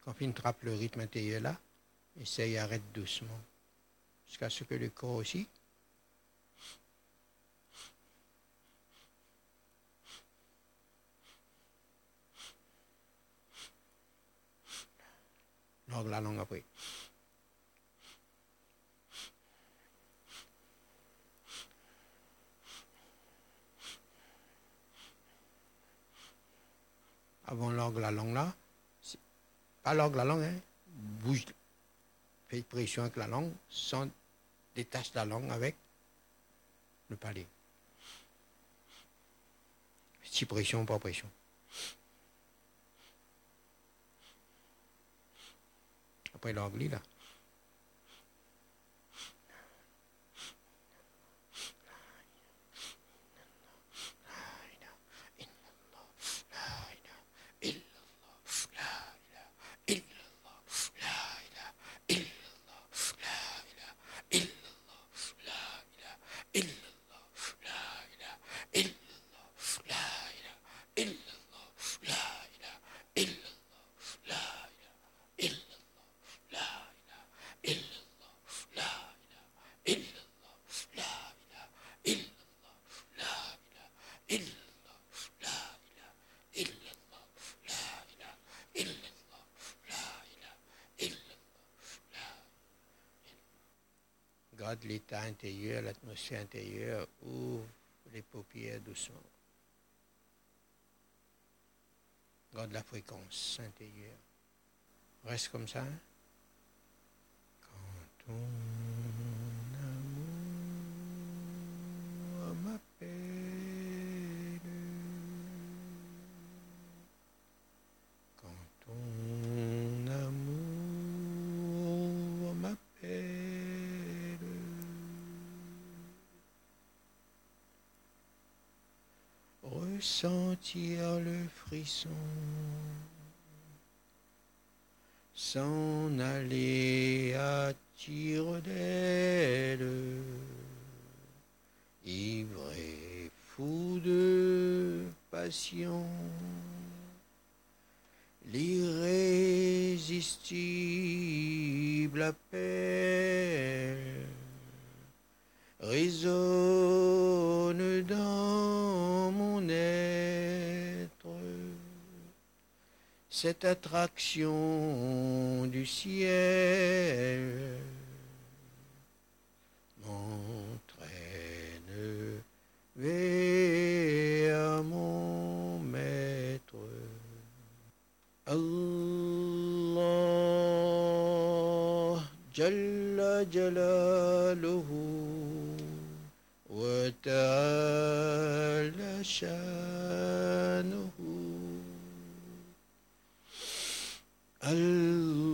Quand tu trappe le rythme intérieur là, essaye, arrête doucement jusqu'à ce que le corps aussi log la langue après. Avant l'orgue la langue là, pas l'orgue la langue, hein, bouge, fais pression avec la langue, sans détache la langue avec le palais. Si pression, pas pression. Après l'anglais là. L'état intérieur, l'atmosphère intérieure. Ouvre les paupières doucement. Garde la fréquence intérieure. Reste comme ça. Quand ton ressentir le frisson. S'en aller à tire d'aile, ivre et fou de passion, l'irrésistible appel résonne dans mon être cette attraction du ciel m'entraîne vers mon maître. Allah Jalla Jalaluhu wa ta'ala shanuhu Allah,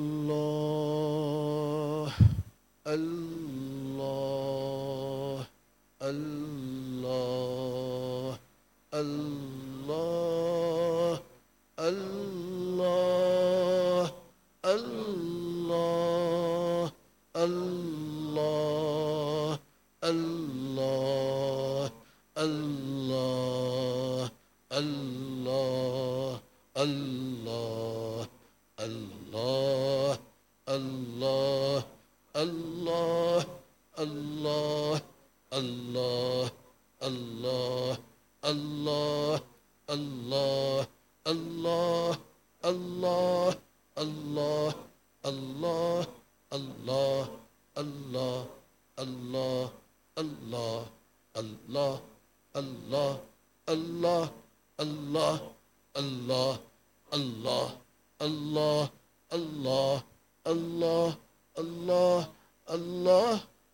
Allah, Allah, Allah, Allah, Allah, Allah, Allah, Allah, Allah, Allah, Allah, Allah, Allah, Allah, Allah, Allah, Allah, Allah, Allah. Allah, Allah, Allah, Allah, Allah,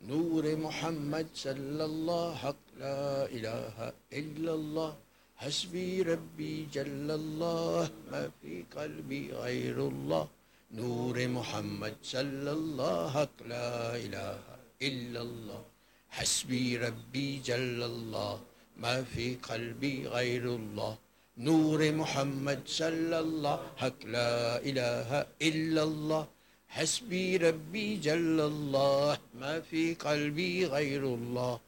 نور محمد صلى الله حق لا إله إلا الله. حسبي ربي جل الله. ما في قلبي غير الله. نور محمد صلى الله حق لا إله إلا الله. حسبي ربي جل الله. ما في قلبي غير الله. نور محمد صلى الله حق لا إله إلا الله. حسبي ربي جل الله ما في قلبي غير الله.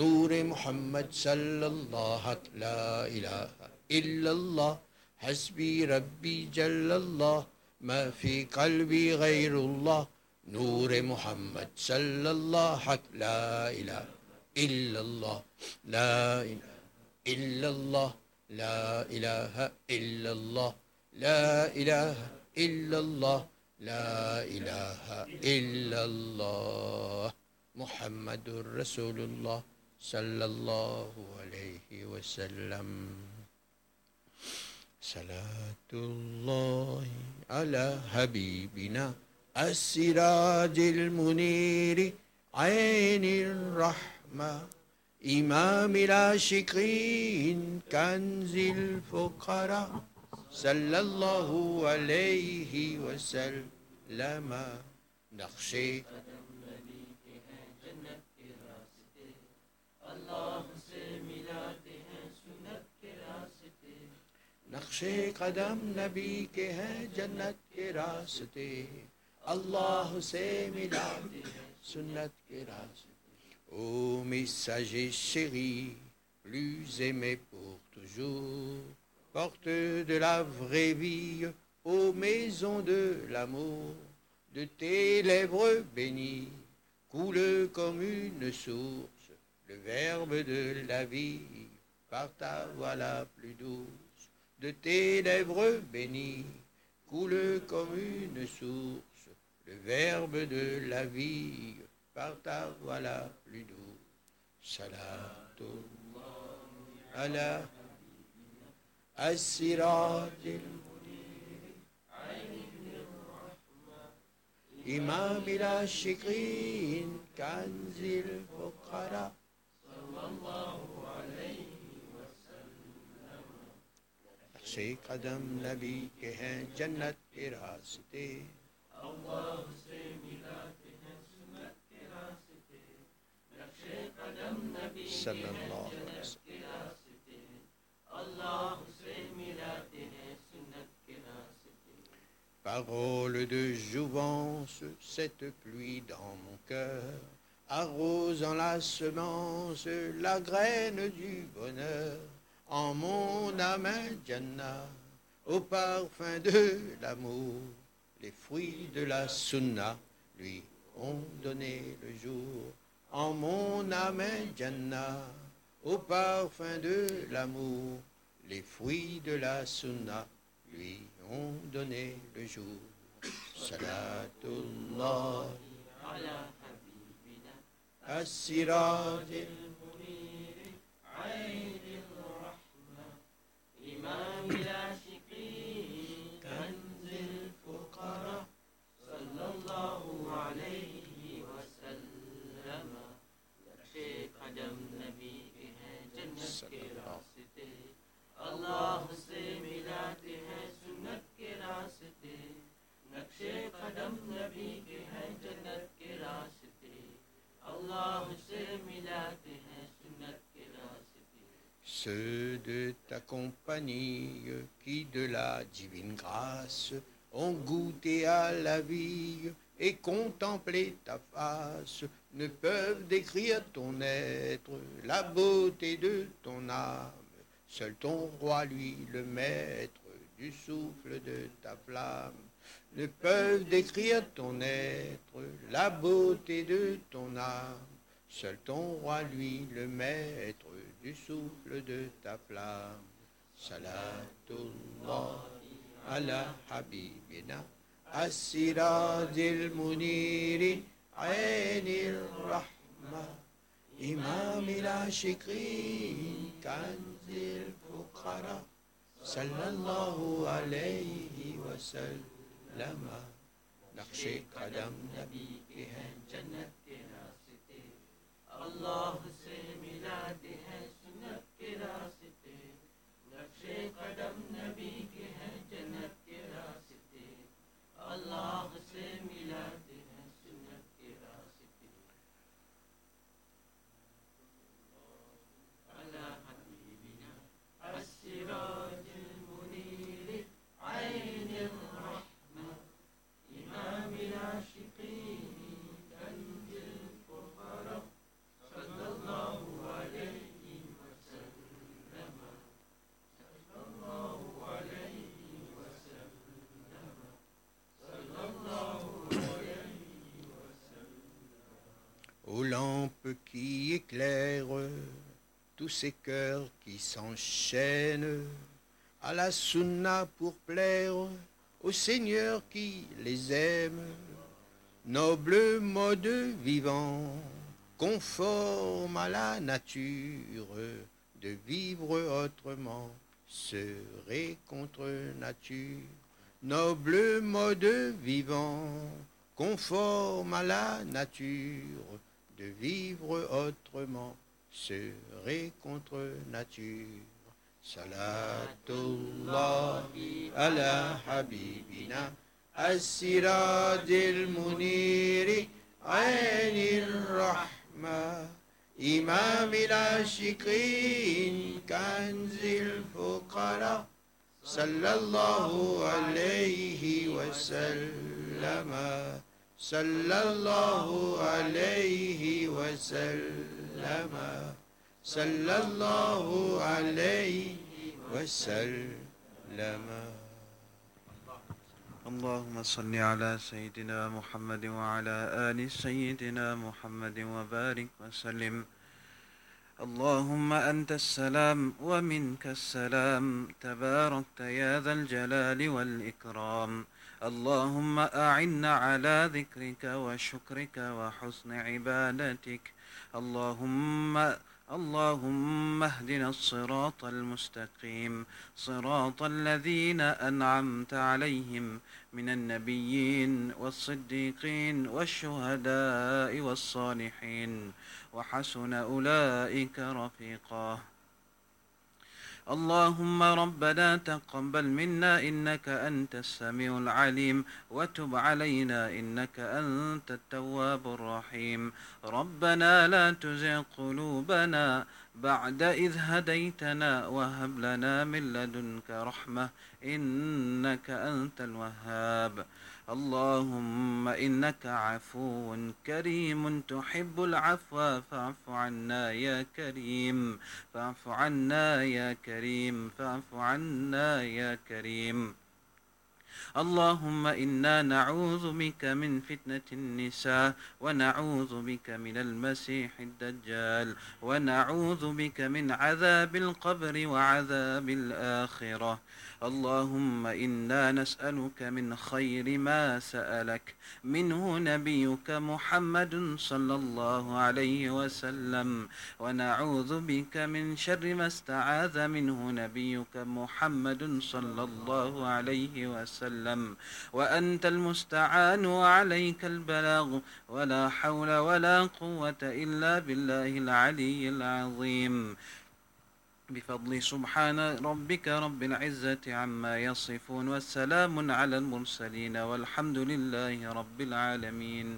نور محمد صلى الله لا إله إلا الله. حسبي ربي جل الله ما في قلبي غير الله. نور محمد صلى الله لا إله إلا الله. لا إله إلا الله لا إله إلا الله. لا إله إلا الله. لا إله إلا الله محمد رسول الله صلى الله عليه وسلم. صلاة الله على حبيبنا السراج المنير عين الرحمة إمام العاشقين كنز الفقراء صلی اللہ علیہ وسلم نقشے نقش قدم نبی کے ہیں جنت کے راستے اللہ سے ملا سنت کے راستے او mes sagers chéris, plus aimés pour toujours porte de la vraie vie aux maisons de l'amour, de tes lèvres bénies coule comme une source le verbe de la vie par ta voix la plus douce de tes lèvres bénies coule comme une source le verbe de la vie par ta voix la plus douce. Salatullah السراج المنير. عين إمام العاشقين كنز الفقراء. صلى الله عليه وسلم نقشي قدم نبيك جنة ہیں الله کے راستے اللہ سے قدم نبيك صلی اللہ علیہ وسلم. Parole de jouvence, cette pluie dans mon cœur, arrosant la semence, la graine du bonheur, en mon âme Jannah, au parfum de l'amour, les fruits de la sunna lui ont donné le jour, en mon âme Jannah, au parfum de l'amour, les fruits de la sunna lui ont donné le jour. Salatullah ala habibina as-siradil munir aydil rahma imam Ceux de ta compagnie qui de la divine grâce ont goûté à la vie et contempler ta face ne peuvent décrire ton être, la beauté de ton âme. Seul ton roi, lui, le maître du souffle de ta flamme, ne peuvent décrire ton être, la beauté de ton âme. Seul ton roi, lui, le maître du souffle de ta flamme. Salatullah ala habibina asiradil muniri ainir rahma. Imamil ashikrin kanzil fuqara. Sallallahu alayhi wa sallama. نقش قدم نبی Allah se milat qui éclairent tous ces cœurs qui s'enchaînent à la sunna pour plaire au Seigneur qui les aime. Noble mode vivant, conforme à la nature, de vivre autrement serait contre nature. Noble mode vivant, conforme à la nature, de vivre autrement, serait contre nature. Salatullahi ala habibina, asiradil muniri, ainir rahma, imam il shikrin, kanzil fuqara, sallallahu alayhi Wasallama. صلى الله عليه وسلم. صلى الله عليه وسلم. اللهم صل على سيدنا محمد وعلى آل سيدنا محمد وبارك وسلم. اللهم أنت السلام ومنك السلام. تباركت يا ذا الجلال والإكرام. اللهم أعنا على ذكرك وشكرك وحسن عبادتك. اللهم اللهم اهدنا الصراط المستقيم. صراط الذين أنعمت عليهم من النبيين والصديقين والشهداء والصالحين. وحسن أولئك رفيقا. اللهم ربنا تقبل منا إنك أنت السميع العليم وتب علينا إنك أنت التواب الرحيم ربنا لا تزغ قلوبنا بعد إذ هديتنا وهب لنا من لدنك رحمة إنك أنت الوهاب اللهم إنك عفو كريم تحب العفو فاعف عنا يا كريم فاعف عنا يا كريم فاعف عنا يا كريم. اللهم إنا نعوذ بك من فتنة النساء ونعوذ بك من المسيح الدجال ونعوذ بك من عذاب القبر وعذاب الآخرة. اللهم إنا نسألك من خير ما سألك. منه نبيك محمد صلى الله عليه وسلم. ونعوذ بك من شر ما استعاذ منه نبيك محمد صلى الله عليه وسلم. وأنت المستعان وعليك البلاغ. ولا حول ولا قوة إلا بالله العلي العظيم. بفضل سبحان ربك رب العزة عما يصفون والسلام على المرسلين والحمد لله رب العالمين.